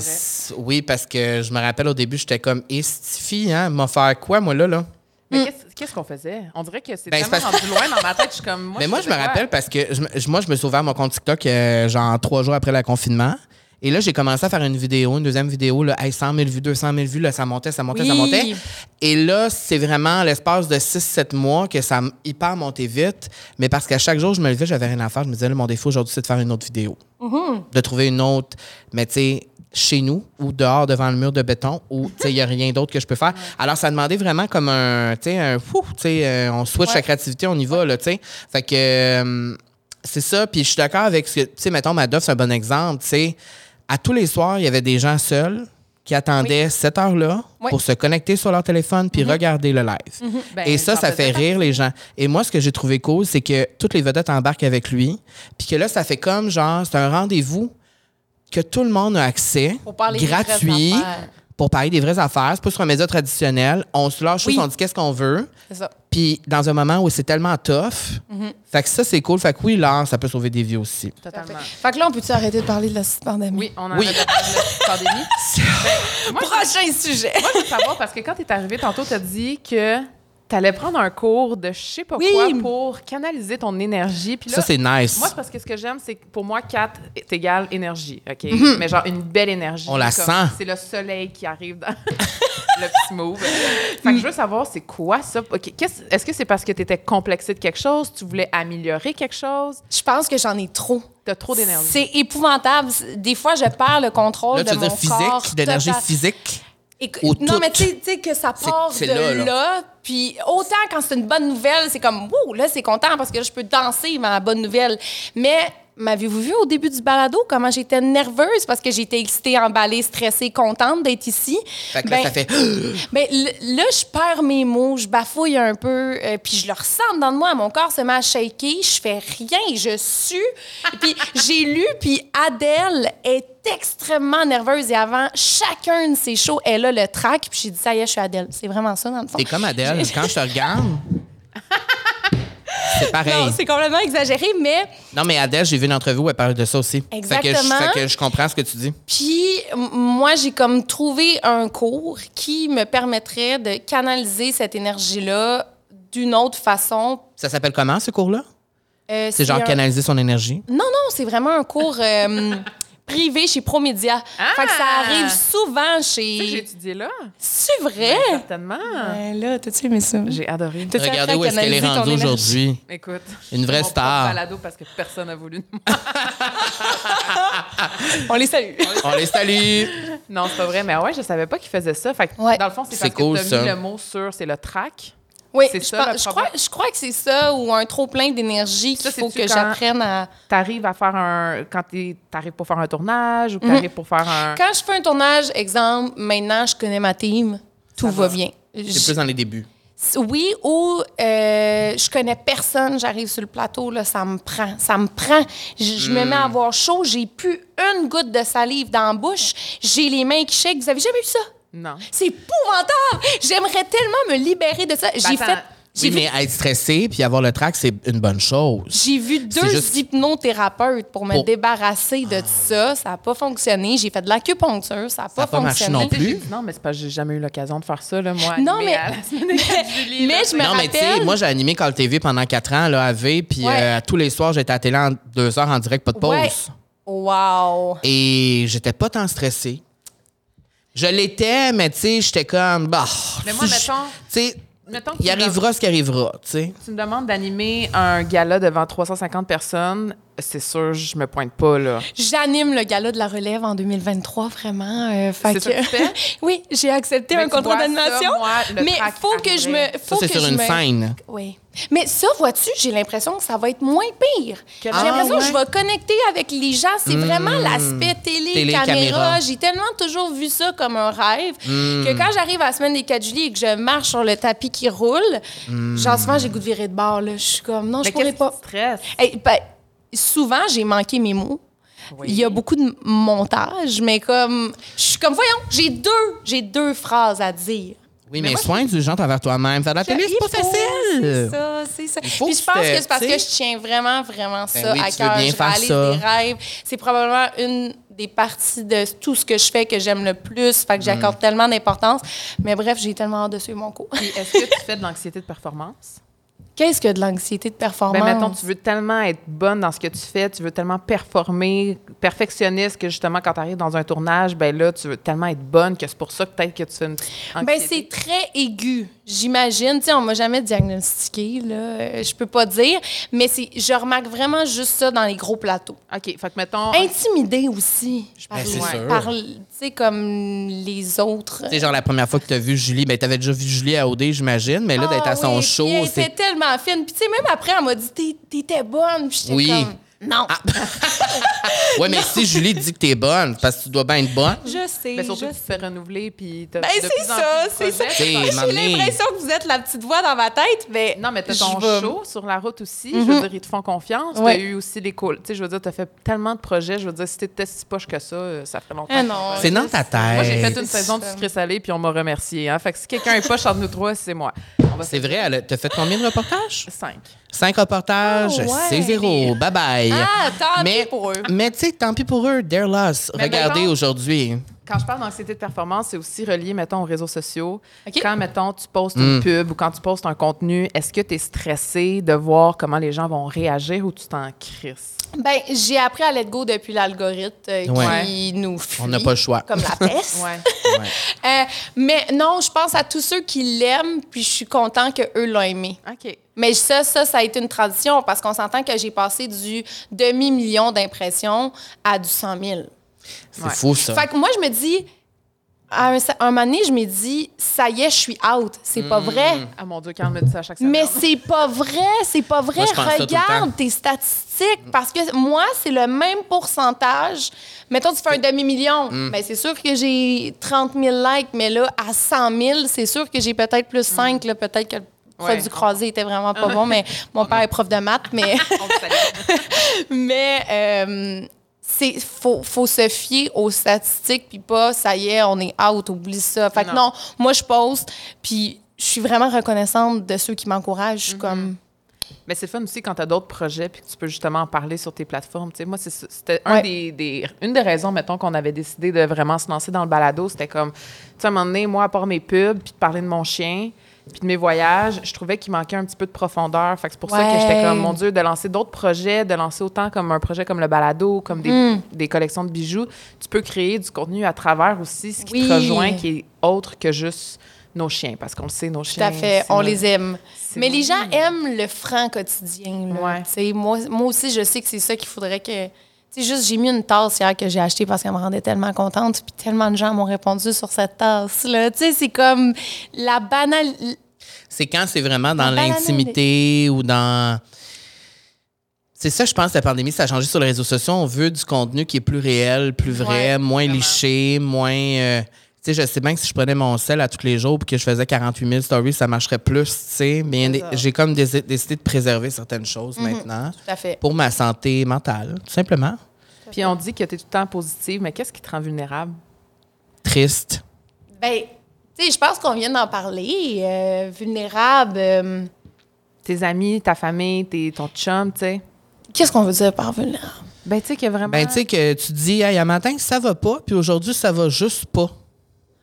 oui, parce que je me rappelle au début, j'étais comme, et fille, hein, m'a faire quoi, moi, là, là? Mais qu'est-ce- qu'est-ce qu'on faisait? On dirait que c'est Ben, tellement rendu loin dans ma tête. Je suis comme, moi, Mais moi, je me quoi? rappelle parce que je moi, je me suis ouvert mon compte TikTok euh, genre trois jours après le confinement. Et là, j'ai commencé à faire une vidéo, une deuxième vidéo, là, hey, 100 000 vues, 200 000 vues, là, ça montait, ça montait, ça montait. Et là, c'est vraiment l'espace de 6-7 mois que ça a hyper monté vite. Mais parce qu'à chaque jour, je me levais, j'avais rien à faire. Je me disais, là, mon défaut aujourd'hui, c'est de faire une autre vidéo. De trouver une autre, mais tu sais, chez nous ou dehors devant le mur de béton sais, il n'y a rien d'autre que je peux faire. Alors, ça demandait vraiment comme un, tu sais, un fou, tu sais, euh, on switch Ouais. la créativité, on y va, là, tu sais. Fait que euh, c'est ça. Puis je suis d'accord avec ce que, tu sais, mettons, Madoff, c'est un bon exemple, tu sais. À tous les soirs, il y avait des gens seuls qui attendaient cette heure-là Oui. pour se connecter sur leur téléphone puis regarder le live. Ben, Et ça, ça fait rire les gens. Et moi, ce que j'ai trouvé cool, c'est que toutes les vedettes embarquent avec lui, puis que là, ça fait comme genre, c'est un rendez-vous que tout le monde a accès, parler gratuit, pour parler des vraies affaires. C'est pas sur un média traditionnel. On se lâche Oui. on dit qu'est-ce qu'on veut? c'est ça. Puis dans un moment où c'est tellement tough, Mm-hmm. fait que ça, c'est cool. Fait que oui, l'art, ça peut sauver des vies aussi. Totalement. Fait que là, on peut-tu arrêter de parler de la pandémie? Oui, on en Oui. a parlé de la [LAUGHS] pandémie. Ben, moi, Prochain sujet. moi, je veux savoir, parce que quand tu es arrivé tantôt, tu as dit que tu allais prendre un cours de je sais pas Oui. quoi pour canaliser ton énergie. Puis là, Ça, c'est nice. Moi, c'est parce que ce que j'aime, c'est que pour moi, 4 est égal énergie, OK? Mais genre une belle énergie. On la comme sent. C'est le soleil qui arrive dans [LAUGHS] le petit move. Fait que je veux savoir, c'est quoi ça? OK, qu'est-ce- Est-ce que c'est parce que tu étais complexé de quelque chose? Tu voulais améliorer quelque chose? Je pense que j'en ai trop. Tu as trop d'énergie. C'est épouvantable. Des fois, je perds le contrôle là, de tu veux mon dire physique, corps. d'énergie physique? Non, mais tu sais- que ça part de là, là. là. Puis autant quand c'est une bonne nouvelle, c'est comme, wow, là, c'est content parce que là, je peux danser ma bonne nouvelle. Mais m'avez-vous vu au début du balado comment j'étais nerveuse parce que j'étais excitée, emballée, stressée, contente d'être ici? Fait que là, Ben, ça fait. [GASPS] ben, là, je perds mes mots, je bafouille un peu, euh, puis je le ressens dans de moi. Mon corps se met à shaker, je fais rien, je sue. [LAUGHS] puis j'ai lu, puis Adèle est extrêmement nerveuse. Et avant chacun de ses shows, elle a le track, puis j'ai dit, ça y est, je suis Adèle. C'est vraiment ça, dans le fond. T'es comme Adèle. Quand je te regarde, [LAUGHS] c'est pareil. Non, c'est complètement exagéré, mais Non, mais Adèle, j'ai vu une entrevue où elle parlait de ça aussi. Fait que, je, Exactement. fait que je comprends ce que tu dis. Puis, moi, j'ai comme trouvé un cours qui me permettrait de canaliser cette énergie-là d'une autre façon. Ça s'appelle comment, ce cours-là? Euh, C'est genre un- canaliser son énergie. Non, non, c'est vraiment un cours euh, privé chez Promédia. Fait que ça arrive souvent Tu sais j'ai chez... étudié là? C'est vrai? Certainement. Ben là, t'as-tu aimé ça? J'ai adoré. T'as-tu appris Regardez où est-ce qu'elle est rendue aujourd'hui. Écoute, Une vraie star. balado parce que personne n'a voulu de moi. [LAUGHS] On les salue. On les salue. Non, c'est pas vrai, mais ouais, je savais pas qu'il faisait ça. Fait que, Ouais. dans le fond, c'est C'est parce cool, que tu ça. mis le mot sur, c'est le track. Oui, C'est je, ça, pense- je crois, je crois que c'est ça ou un trop plein d'énergie qu'il faut que quand- j'apprenne à... Tu arrives à faire un. Quand tu arrives pour faire un tournage ou Mhm. tu arrives pour faire un. Quand je fais un tournage, exemple, maintenant, je connais ma team, tout va bien. C'est plus dans les débuts. Oui, ou euh, je connais personne, j'arrive sur le plateau, là, ça me prend. Ça me prend. Je, je me mets à avoir chaud, j'ai plus une goutte de salive dans la bouche, j'ai les mains qui shake. Vous avez jamais vu ça? Non. C'est épouvantable! J'aimerais tellement me libérer de ça. J'ai attends. fait. J'ai Oui, vu, mais être stressé puis avoir le trac, c'est une bonne chose. j'ai vu deux juste- hypnothérapeutes pour me débarrasser de ça. Ça n'a pas fonctionné. J'ai fait de l'acupuncture. Ça n'a pas, a pas marché fonctionné. non plus? J'ai [LAUGHS] Non, mais c'est parce que j'ai jamais eu l'occasion de faire ça, là, moi. Non, mais- [LAUGHS] Julie, mais là, je me non, mais tu sais, moi, j'ai animé Call TV pendant quatre ans là, à V, puis Ouais. euh, tous les soirs, j'étais à la télé en deux heures en direct, pas de pause. Ouais. Wow! Et j'étais pas tant stressé. Je l'étais, mais tu sais, j'étais comme, bah. Mais moi, mettons- Tu sais, il arrivera ce qui arrivera, tu sais. Tu me demandes d'animer un gala devant 350 personnes, c'est sûr, je me pointe pas, là. J'anime le gala de la relève en 2023, vraiment. euh, fait C'est ça que tu fais? [LAUGHS] oui, j'ai accepté Mais un contrat d'animation. Mais faut que je me. Faut Ça, c'est que sur je une me- scène. Oui. Mais ça, vois-tu, j'ai l'impression que ça va être moins pire. J'ai Ah, l'impression que je vais connecter avec les gens. C'est vraiment l'aspect télé, Télé, caméra. caméra. J'ai tellement toujours vu ça comme un rêve Hmm. que quand j'arrive à la semaine des 4 juillet et que je marche sur le tapis qui roule, Hmm. genre souvent, j'ai le goût de virer de bord. Là. Je suis comme, non, je Mais pourrais qu'est-ce pas. qui te stresse? Hey, ben, souvent, j'ai manqué mes mots. Oui. Il y a beaucoup de montage, mais comme je suis comme voyons, j'ai deux, j'ai deux phrases à dire. Oui, Mais mais, sois indulgente envers toi-même. Faire de la télé, c'est pas faut, facile. C'est ça, c'est ça. faut Puis je pense que c'est parce que je tiens vraiment, vraiment ça Ben oui, à tu veux cœur. bien Je faire réalise ça. des rêves. C'est probablement une des parties de tout ce que je fais que j'aime le plus. Fait que Mm. j'accorde tellement d'importance. Mais bref, j'ai tellement hâte de suivre mon cours. Puis Est-ce que tu fais de l'anxiété de performance? Qu'est-ce que de l'anxiété de performance? Ben, mettons, tu veux tellement être bonne dans ce que tu fais, tu veux tellement performer, perfectionniste, que justement, quand tu arrives dans un tournage, ben là, tu veux tellement être bonne que c'est pour ça peut-être que tu fais une petite Ben, anxiété. c'est très aigu, j'imagine. Tu sais, on m'a jamais diagnostiqué, là. Je peux pas dire. Mais c'est, je remarque vraiment juste ça dans les gros plateaux. OK, fait que mettons... Intimidée aussi. Par, Ben, c'est ouais, sûr. par, tu sais, comme les autres. Tu sais, genre la première fois que tu as vu Julie, ben t'avais déjà vu Julie à OD, j'imagine, mais là, d'être à Ah son oui, show, c'est. était tellement fine. Puis, tu sais, même après, elle m'a dit T'es- T'étais bonne. Puis, j'étais Oui. Comme Non. [LAUGHS] Ouais, mais si Julie dit que t'es bonne, parce que tu dois bien être bonne. Je sais. Mais surtout je que tu te fais renouveler, puis t'as Ben, c'est ça, c'est ça. J'ai l'impression que vous êtes la petite voix dans ma tête, mais. Non, mais t'as ton show sur la route aussi. Je veux dire, ils te font confiance. Ouais. T'as eu aussi les cool. Tu sais, je veux dire, t'as fait tellement de projets. Je veux dire, si t'étais si poche que ça, euh, ça ferait longtemps. Ah que non. tu C'est dans ta tête. Moi, j'ai fait une saison de ça. sucré salé, puis on m'a remercié. Hein? Fait que si quelqu'un est poche entre nous trois, c'est moi. C'est vrai, elle a- t'as fait combien de reportages? Cinq. Cinq reportages, Ah, ouais. c'est zéro. Bye bye. Ah, tant mais, pis pour eux. Mais tu sais, tant pis pour eux, they're lost. Mais Regardez aujourd'hui. Quand je parle d'anxiété de performance, c'est aussi relié, mettons, aux réseaux sociaux. Quand, mettons, tu postes Mm. une pub ou quand tu postes un contenu, est-ce que tu es stressé de voir comment les gens vont réagir ou tu t'en crisses? Ben, j'ai appris à let go depuis l'algorithme euh, Ouais. qui nous fuit. On n'a pas le choix. Comme la peste. [LAUGHS] Ouais. Euh, mais non, je pense à tous ceux qui l'aiment, puis je suis content qu'eux l'ont aimé. OK. Mais ça, ça, ça a été une transition parce qu'on s'entend que j'ai passé du demi-million d'impressions à du 100 000. C'est Ouais. fou, ça. Fait que moi, je me dis, à un, un moment donné, je me dis, ça y est, je suis out. C'est pas Mm. vrai. Ah mon Dieu, quand on me dit ça à chaque semaine. Mais c'est pas vrai, c'est pas vrai. Moi, je pense ça tout le temps. Regarde tes statistiques parce que moi, c'est le même pourcentage. Mettons, tu fais un demi-million. Mm. Ben, c'est sûr que j'ai 30 000 likes, mais là, à 100 000, c'est sûr que j'ai peut-être plus 5. Là, peut-être que le produit Ouais. croisé était vraiment pas bon, mais mon père est prof de maths, [LAUGHS] mais. [LAUGHS] Mais euh, c'est faut, faut se fier aux statistiques puis pas ça y est, on est out, oublie ça. Fait que Non. non, moi je poste puis je suis vraiment reconnaissante de ceux qui m'encouragent. Suis comme Mais c'est fun aussi quand tu as d'autres projets puis que tu peux justement en parler sur tes plateformes. Tu sais, moi, c'était un Ouais. des, des- une des raisons, mettons, qu'on avait décidé de vraiment se lancer dans le balado. C'était comme, tu sais, à un moment donné, moi, à part mes pubs, puis de parler de mon chien, puis de mes voyages, je trouvais qu'il manquait un petit peu de profondeur. Fait que c'est pour ça que j'étais comme, mon Dieu, de lancer d'autres projets, de lancer autant comme un projet comme le balado, comme des, Mm. des collections de bijoux. Tu peux créer du contenu à travers aussi, ce qui Oui. te rejoint, qui est autre que juste nos chiens. Parce qu'on le sait, nos tout chiens. à fait, on notre- les aime. Mais les gens aiment le franc quotidien. là. Ouais. Moi, moi aussi, je sais que c'est ça qu'il faudrait que. C'est juste, j'ai mis une tasse hier que j'ai achetée parce qu'elle me rendait tellement contente. Puis tellement de gens m'ont répondu sur cette tasse-là. Tu sais, c'est comme la banale. C'est quand c'est vraiment dans l'intimité ou dans. C'est ça, je pense, la pandémie, ça a changé sur les réseaux sociaux. On veut du contenu qui est plus réel, plus vrai, Ouais, moins vraiment. liché, moins. euh, Tu sais, je sais bien que si je prenais mon sel à tous les jours et que je faisais 48 000 stories, ça marcherait plus, tu sais. Mais j'ai comme décidé de préserver certaines choses Mhm. maintenant Tout à fait. pour ma santé mentale, tout simplement. Puis on dit que tu es tout le temps positive, mais qu'est-ce qui te rend vulnérable? Triste. Ben, tu sais, je pense qu'on vient d'en parler. euh, vulnérable. euh, Tes amis, ta famille, tes, ton chum, tu sais. Qu'est-ce qu'on veut dire par vulnérable? Ben, tu sais qu'il y a vraiment. Ben, tu sais que tu dis, hey, un matin, ça va pas, puis aujourd'hui, ça va juste pas.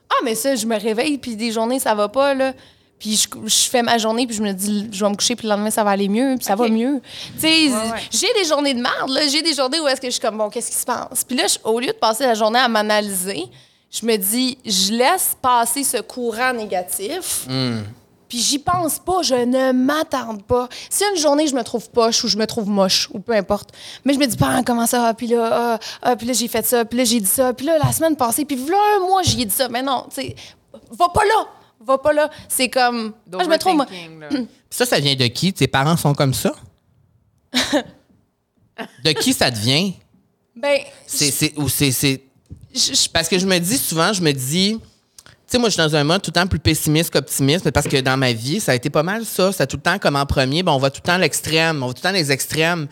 Ah, mais ça, je me réveille, puis des journées, ça va pas, là. Puis je, je fais ma journée, puis je me dis, je vais me coucher, puis le lendemain, ça va aller mieux, puis ça va mieux. Tu sais, Ouais, ouais. j'ai des journées de merde, là. J'ai des journées où est-ce que je suis comme, bon, qu'est-ce qui se passe? Puis là, je- au lieu de passer la journée à m'analyser, je me dis, je laisse passer ce courant négatif. Puis j'y pense pas, je ne m'attarde pas. Si une journée, je me trouve poche ou je me trouve moche, ou peu importe, mais je me dis pas ah, comment ça, ah, puis là, ah, ah, puis là, j'ai fait ça, puis là, j'ai dit ça, puis là, la semaine passée, puis là, un mois, j'y ai dit ça. Mais non, tu sais, va pas là, va pas là. C'est comme, ah, je me là. Puis ça, ça vient de qui? Tes parents sont comme ça? [LAUGHS] de qui ça devient? Ben, C'est, c'est, ou c'est, c'est- je- je- Parce que je me dis souvent, je me dis, tu sais, moi, je suis dans un mode tout le temps plus pessimiste qu'optimiste, mais parce que dans ma vie, ça a été pas mal ça. Ça tout le temps comme en premier, ben, on va tout le temps à l'extrême, on va tout le temps les extrêmes.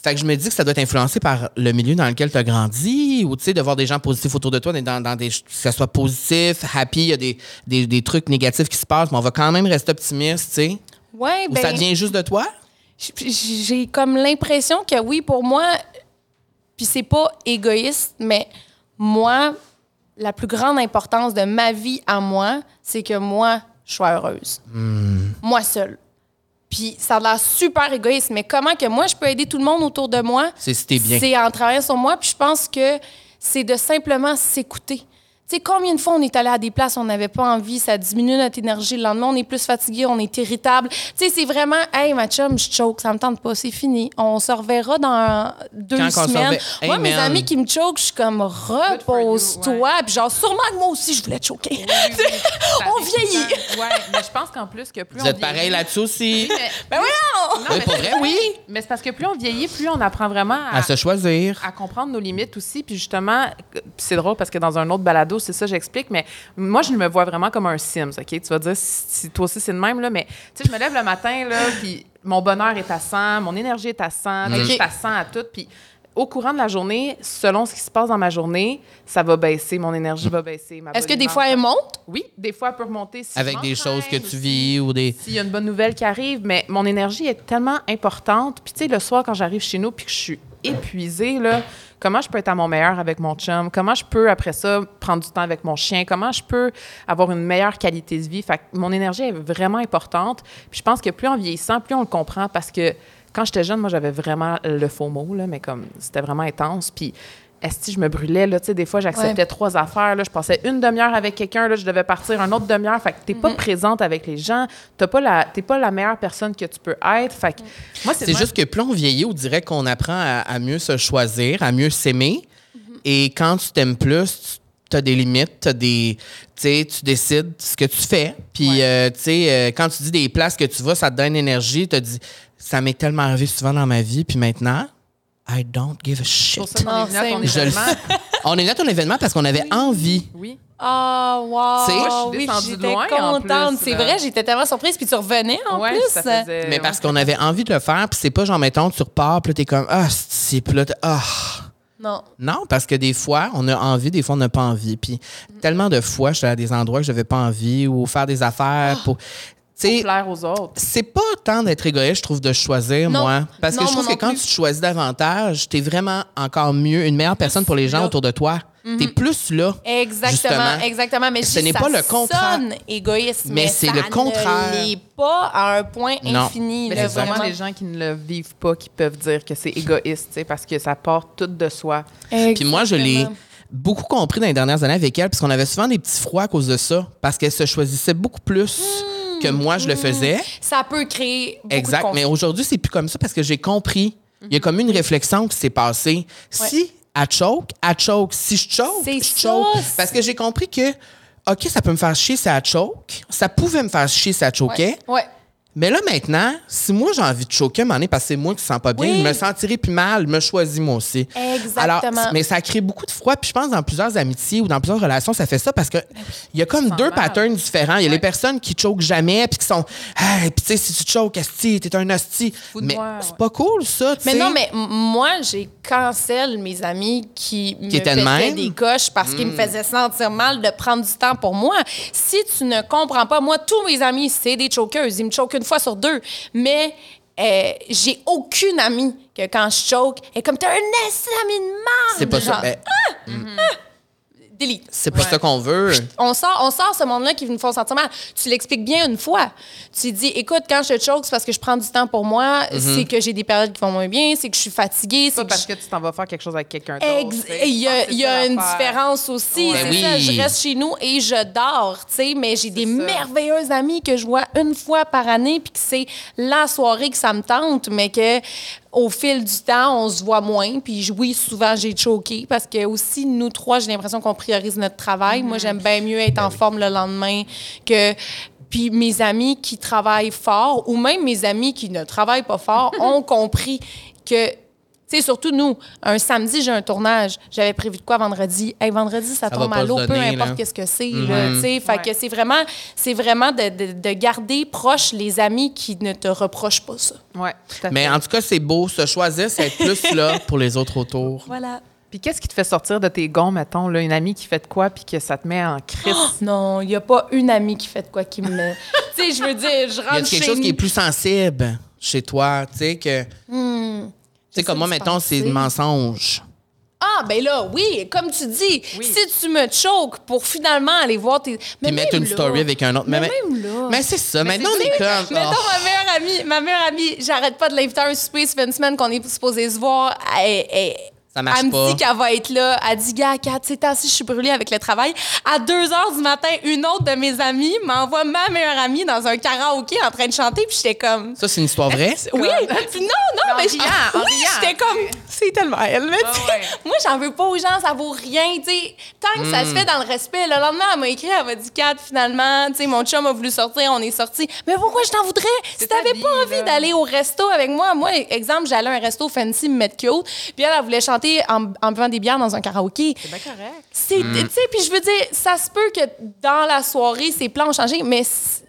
Fait que je me dis que ça doit être influencé par le milieu dans lequel tu as grandi, ou tu sais, de voir des gens positifs autour de toi, d'être dans, dans des, que ça soit positif, happy, il y a des, des, des trucs négatifs qui se passent, mais on va quand même rester optimiste, tu sais. ouais, Ou ben... ça vient juste de toi? J'ai comme l'impression que oui, pour moi, puis c'est pas égoïste, mais moi, la plus grande importance de ma vie à moi, c'est que moi, je sois heureuse. Moi seule. Puis ça a l'air super égoïste, mais comment que moi, je peux aider tout le monde autour de moi? C'est si bien. C'est en travaillant sur moi, puis je pense que c'est de simplement s'écouter. Tu sais, combien de fois on est allé à des places, on n'avait pas envie, ça diminue notre énergie. Le lendemain, on est plus fatigué, on est irritable. Tu sais, c'est vraiment, hey, ma chum, je choke, ça me tente pas, c'est fini. On se reverra dans deux Quand semaines. Hey, Moi, mes amis qui me choquent, je suis comme, repose-toi. Puis genre, sûrement que moi aussi, je voulais te choquer. Oui, oui, oui. [LAUGHS] On vieillit. Ouais, mais je pense qu'en plus que plus Vous on êtes pareil là-dessus aussi? Oui, mais- Ben! Non, Oui, mais pour vrai, oui. Mais c'est parce que plus on vieillit, plus on apprend vraiment à, À se choisir. à comprendre nos limites aussi. Puis justement, c'est drôle parce que dans un autre balado, c'est ça, j'explique, mais moi, je me vois vraiment comme un Sims, OK? Tu vas dire si, toi aussi c'est le même, là, mais tu sais, je me lève le matin, là, [LAUGHS] puis mon bonheur est à 100, mon énergie est à 100, tu sais, je suis à 100 à tout, puis au courant de la journée, selon ce qui se passe dans ma journée, ça va baisser, mon énergie va baisser. Est-ce que des fois, elle monte? Oui, des fois, elle peut remonter. Si Avec des choses que tu vis ou des. s'il y a une bonne nouvelle qui arrive, mais mon énergie est tellement importante. Puis tu sais, le soir, quand j'arrive chez nous puis que je suis épuisée, là, comment je peux être à mon meilleur avec mon chum? Comment je peux, après ça, prendre du temps avec mon chien? Comment je peux avoir une meilleure qualité de vie? Fait mon énergie est vraiment importante. Puis je pense que plus en vieillissant, plus on le comprend parce que quand j'étais jeune, moi, j'avais vraiment le faux mot, là, mais comme c'était vraiment intense. Puis est je me brûlais, là, tu sais, des fois, j'acceptais Ouais. trois affaires, là, je passais une demi-heure avec quelqu'un, là, je devais partir une autre demi-heure, fait que t'es Mm-hmm. pas présente avec les gens, t'as pas la, t'es pas la meilleure personne que tu peux être, fait que moi, c'est juste que plus on vieillit, on dirait qu'on apprend à, à mieux se choisir, à mieux s'aimer. Mm-hmm. Et quand tu t'aimes plus, tu as des limites, t'as des, tu sais, tu décides ce que tu fais. Puis, Ouais. euh, tu sais, euh, quand tu dis des places que tu vas, ça te donne énergie. Tu te dis, ça m'est tellement arrivé souvent dans ma vie. Puis maintenant, I don't give a shit. pour ça qu'on Non, est venu à ton same. Je le événement. sais. [LAUGHS] On est là à ton événement parce qu'on avait envie. Oui. Ah, wow! Tu sais, Moi, je suis oui, descendue de j'étais loin, en contente. plus, C'est là. vrai, j'étais tellement surprise. Puis tu revenais en ouais, plus. ça faisait... Mais parce ouais. qu'on avait envie de le faire. Puis c'est pas genre, mettons, tu repars, puis là, t'es comme, ah, c'est, puis là, t'es- ah. Non. Non, parce que des fois, on a envie, des fois, on n'a pas envie. Puis tellement de fois, je suis à des endroits que je n'avais pas envie ou faire des affaires pour. Tu sais, plaire aux autres. c'est pas tant d'être égoïste, je trouve, de choisir, Non. moi. Parce que Non, je trouve que non quand plus. tu choisis davantage, t'es vraiment encore mieux, une meilleure personne pour les gens là. autour de toi. T'es plus là. Exactement, Justement. exactement. Mais Ce n'est pas le contraire. égoïste, Mais mais, c'est le contraire. ne pas à un point Non. infini. Mais là, c'est vraiment vraiment. les gens qui ne le vivent pas qui peuvent dire que c'est égoïste, parce que ça part tout de soi. Puis moi, je l'ai Exactement. beaucoup compris dans les dernières années avec elle, puisqu'on avait souvent des petits froids à cause de ça, parce qu'elle se choisissait beaucoup plus Mmh. Que moi, je le faisais. Ça peut créer beaucoup Exact. de. Mais aujourd'hui, c'est plus comme ça parce que j'ai compris. Il y a comme une réflexion qui s'est passée. Si elle choke, elle choke. Si je choke, je ça, choke. Parce que j'ai compris que, OK, ça peut me faire chier si elle choke. Ça pouvait me faire chier si elle choquait. Ouais. ouais. Mais là, maintenant, si moi j'ai envie de choquer un moment donné parce que c'est moi qui sens pas bien, Oui. je me sentirais plus mal, je me choisis moi aussi. Exactement. Alors, mais ça crée beaucoup de froid. Puis je pense dans plusieurs amitiés ou dans plusieurs relations, ça fait ça parce que il y a comme deux mal. patterns différents. Il y a les personnes qui choquent jamais puis qui sont, hey, puis tu sais, si tu choques, asti, t'es un de Mais c'est pas cool ça. tu Mais non, mais moi, j'ai cancel mes amis qui, me étaient de? Hmm. des coches parce qu'ils me faisaient sentir mal de prendre du temps pour moi. Si tu ne comprends pas, moi, tous mes amis, c'est des chokeuses. Ils me choquent une fois sur deux. Mais euh, j'ai aucune amie que quand je choke, elle est comme, t'as un ami de merde. c'est pas ça. Genre, Ben, Delete. c'est pas ça qu'on veut. On sort, on sort ce monde-là qui nous font sentir mal. Tu l'expliques bien une fois. Tu dis, écoute, quand je te choke, c'est parce que je prends du temps pour moi, Mm-hmm. c'est que j'ai des périodes qui vont moins bien, c'est que je suis fatiguée, c'est Pas que parce je- que tu t'en vas faire quelque chose avec quelqu'un d'autre. Il y a, y une différence aussi. Ouais. C'est Ben ça, oui. je reste chez nous et je dors, tu sais, mais j'ai des ça. merveilleuses amies que je vois une fois par année puis que c'est la soirée que ça me tente, mais que au fil du temps, on se voit moins. Puis oui, souvent, j'ai choqué parce que aussi, nous trois, j'ai l'impression qu'on priorise notre travail. Moi, j'aime bien mieux être en forme le lendemain que... Puis mes amis qui travaillent fort, ou même mes amis qui ne travaillent pas fort, [LAUGHS] ont compris que sais, surtout nous, un samedi, j'ai un tournage. J'avais prévu de quoi vendredi? Hey, vendredi, ça, Ça tombe à l'eau, peu importe qu'est-ce que c'est. là, tu sais. Fait Ouais. que c'est vraiment, c'est vraiment de, de- de garder proche les amis qui ne te reprochent pas ça. Ouais, tout à fait. Mais en tout cas, c'est beau. Se choisir, c'est être plus là [LAUGHS] pour les autres autour. Voilà. Puis qu'est-ce qui te fait sortir de tes gonds, mettons, là, une amie qui fait de quoi puis que ça te met en crise? [GASPS] Non, il n'y a pas une amie qui fait de quoi qui me. [LAUGHS] tu sais, je veux dire, je Y a rentre quelque chez chose qui est plus sensible chez toi, tu sais, que. Tu sais, comme moi, mettons, c'est le mensonge. Ah, ben là, oui, comme tu dis, Oui. si tu me choques pour finalement aller voir tes. Mais Puis mettre une là- story avec un autre. Mais, mais, même là. mais c'est ça. Mais Maintenant, on c'est est comme. [LAUGHS] Mettons, oh. ma meilleure amie, ma meilleure amie, j'arrête pas de l'inviter à un souper, ça fait une semaine qu'on est supposé se voir. Elle, elle- Ça marche elle me pas. dit qu'elle va être là. Elle dit, gars, Kat, c'est assis, je suis brûlée avec le travail. À 2 h du matin, une autre de mes amies m'envoie ma meilleure amie dans un karaoké en train de chanter, puis j'étais comme. Ça, c'est une histoire vraie? [LAUGHS] Oui, puis non, non, mais [LAUGHS] oui, j'étais tu comme, c'est tellement elle. Mais Ah tu sais, ouais. moi, j'en veux pas aux gens, ça vaut rien, tu sais. Tant que ça se fait dans le respect. Le lendemain, elle m'a écrit, elle m'a dit, Kat, finalement, tu sais, mon chum a voulu sortir, on est sortis. Mais pourquoi je t'en voudrais? Si t'avais pas envie d'aller au resto avec moi, moi, exemple, j'allais à un resto fancy, me mettre cute, puis elle, elle voulait chanter en, en buvant des bières dans un karaoké. C'est bien correct. C'est, Mm. tu sais, puis je veux dire, ça se peut que dans la soirée, ses plans ont changé, mais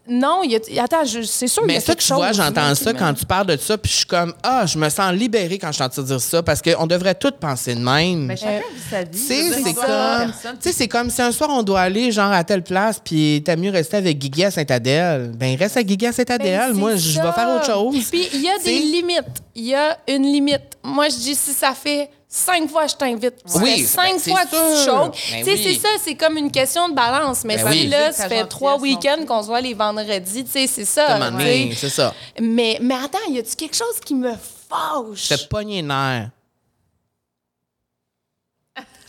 non, il y a, attends, je- c'est sûr qu'il y Mais a ça, quelque tu chose. vois, j'entends ça quand tu parles de ça, puis je suis comme, ah, je me sens libérée quand je t'entends dire ça, parce qu'on devrait tous penser de même. Mais chacun vit sa vie. C'est comme, sais, c'est comme si un soir on doit aller genre à telle place, puis t'as mieux rester avec Guigui à Saint-Adèle. Ben reste à Guigui à Saint-Adèle. Ben, Moi, je vais faire autre chose. Puis il y a des limites. Il y a une limite. Moi, je dis si ça fait cinq fois je t'invite, ça Oui, cinq ben, fois que tu choques. Ben tu sais, oui. c'est ça, c'est comme une question de balance. Mais Ben si oui. là, ça fait trois week-ends qu'on se voit les vendredis, tu sais, c'est ça. C'est ça. Mais, mais attends, y a-tu quelque chose qui me fâche? Je te pogné les nerfs.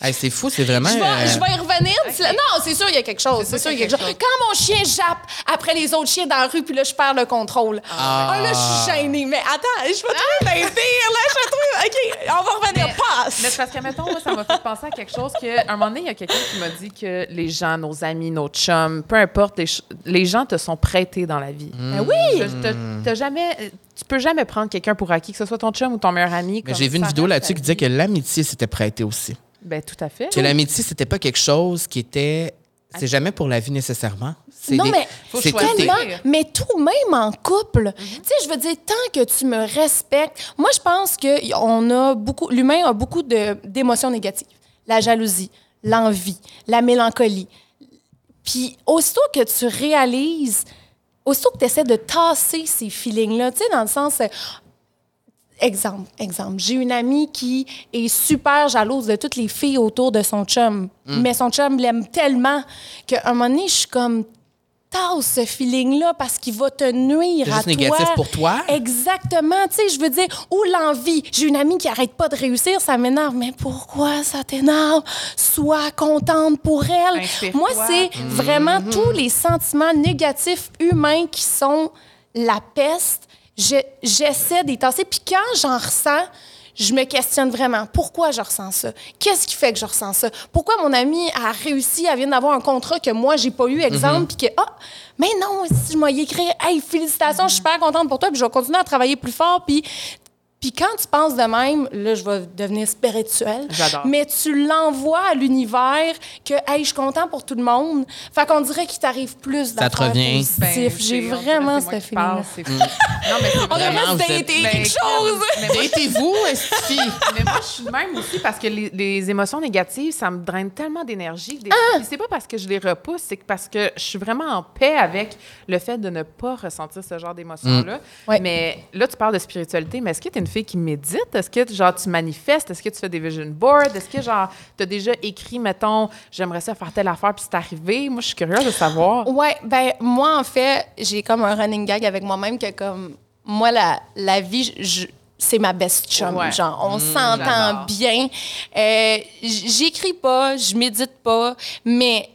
Hey, c'est fou, c'est vraiment. Je vais, euh, je vais y revenir. Non, c'est sûr, il y a quelque chose. C'est sûr, il y a quelque chose. Quand mon chien jappe après les autres chiens dans la rue, puis là, je perds le contrôle. Ah, là, je suis gênée. Mais attends, je vais trouver d'un pire, là. Je vais trouver. OK, on va revenir. Mais Passe. c'est parce que, mettons, moi, ça m'a fait penser à quelque chose que, un moment donné, il y a quelqu'un qui m'a dit que les gens, nos amis, nos chums, peu importe, les, gens te sont prêtés dans la vie. Ben oui. Je- t'as- jamais, tu peux jamais prendre quelqu'un pour acquis, que ce soit ton chum ou ton meilleur ami. Mais j'ai vu une vidéo là-dessus qui disait que l'amitié s'était prêtée aussi. Ben, tout à fait. Que l'amitié, c'était pas quelque chose qui était. C'est jamais pour la vie nécessairement. Non, des- mais Faut Tellement, mais tout même en couple. Tu sais, je veux dire, tant que tu me respectes, moi, je pense que on a beaucoup, l'humain a beaucoup d'émotions négatives. La jalousie, l'envie, la mélancolie. Puis, aussitôt que tu réalises, aussitôt que tu essaies de tasser ces feelings-là, tu sais, dans le sens. Exemple, exemple. J'ai une amie qui est super jalouse de toutes les filles autour de son chum. Mais son chum l'aime tellement qu'à un moment donné, je suis comme tasse ce feeling-là parce qu'il va te nuire à toi. négatif pour toi? Exactement. Tu sais, je veux dire, ou l'envie. J'ai une amie qui arrête pas de réussir, ça m'énerve. Mais pourquoi ça t'énerve? Sois contente pour elle. Moi, c'est vraiment tous les sentiments négatifs humains qui sont la peste. Je- J'essaie d'y tasser. Puis quand j'en ressens, je me questionne vraiment. Pourquoi je ressens ça? Qu'est-ce qui fait que je ressens ça? Pourquoi mon ami a réussi, elle vient d'avoir un contrat que moi, j'ai pas eu, exemple, puis que, ah, mais non, si je m'ai écrit, hey, félicitations, je suis super contente pour toi, puis je vais continuer à travailler plus fort, puis puis quand tu penses de même, là, je vais devenir spirituel. J'adore. Mais tu l'envoies à l'univers que, hey, je suis content pour tout le monde. Fait qu'on dirait qu'il t'arrive plus Ça te d'affaires revient. Ben. J'ai vraiment qui feeling. Non, mais On devrait se dater Ben, quelque chose. Mais moi, Datez-vous, est mais moi, je suis de même aussi parce que les, les émotions négatives, ça me draine tellement d'énergie. Des- Ah! C'est pas parce que je les repousse, c'est que parce que je suis vraiment en paix avec le fait de ne pas ressentir ce genre d'émotions-là. Mm. Ouais. Mais là, tu parles de spiritualité, mais est-ce que tu es une fille qui médite? Est-ce que genre tu manifestes? Est-ce que tu fais des vision boards? Est-ce que genre tu as déjà écrit, mettons, j'aimerais ça faire telle affaire puis c'est arrivé? Moi, je suis curieuse de savoir. Ouais, ben moi en fait, j'ai comme un running gag avec moi-même que comme moi la, la vie je- c'est ma best chum, Ouais. genre on j'adore. s'entend bien. Euh, J'écris pas, je médite pas, mais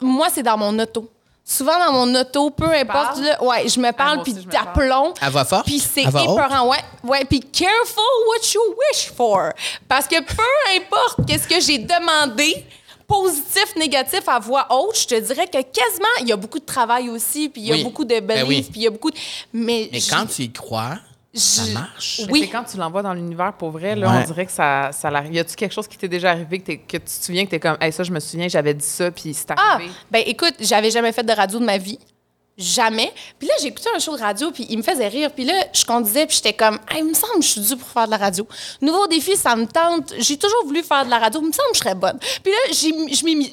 moi c'est dans mon auto. Souvent dans mon auto, peu importe, là, ouais, je me parle moi puis d'aplomb. À voix forte? Puis c'est haute? épeurant, ouais. Ouais, puis careful what you wish for. Parce que peu importe qu'est-ce que j'ai demandé, positif, négatif, à voix haute, je te dirais que quasiment, il y a beaucoup de travail aussi, puis il y a Oui. beaucoup de Ben beliefs, oui. puis il y a beaucoup de... Mais, Mais quand tu y crois, ça marche. Oui. c'est quand tu l'envoies dans l'univers pour vrai, là, Ouais. on dirait que ça, ça l'arrive. Y a-tu quelque chose qui t'est déjà arrivé que, tu te souviens que t'es comme, hey, ça, je me souviens, j'avais dit ça, puis c'est Ah, arrivé? ben écoute, j'avais jamais fait de radio de ma vie. Jamais. Puis là, j'ai écouté un show de radio, puis il me faisait rire. Puis là, je conduisais, puis j'étais comme, Hey, il me semble que je suis due pour faire de la radio. Nouveau défi, ça me tente. J'ai toujours voulu faire de la radio. Il me semble que je serais bonne. Puis là,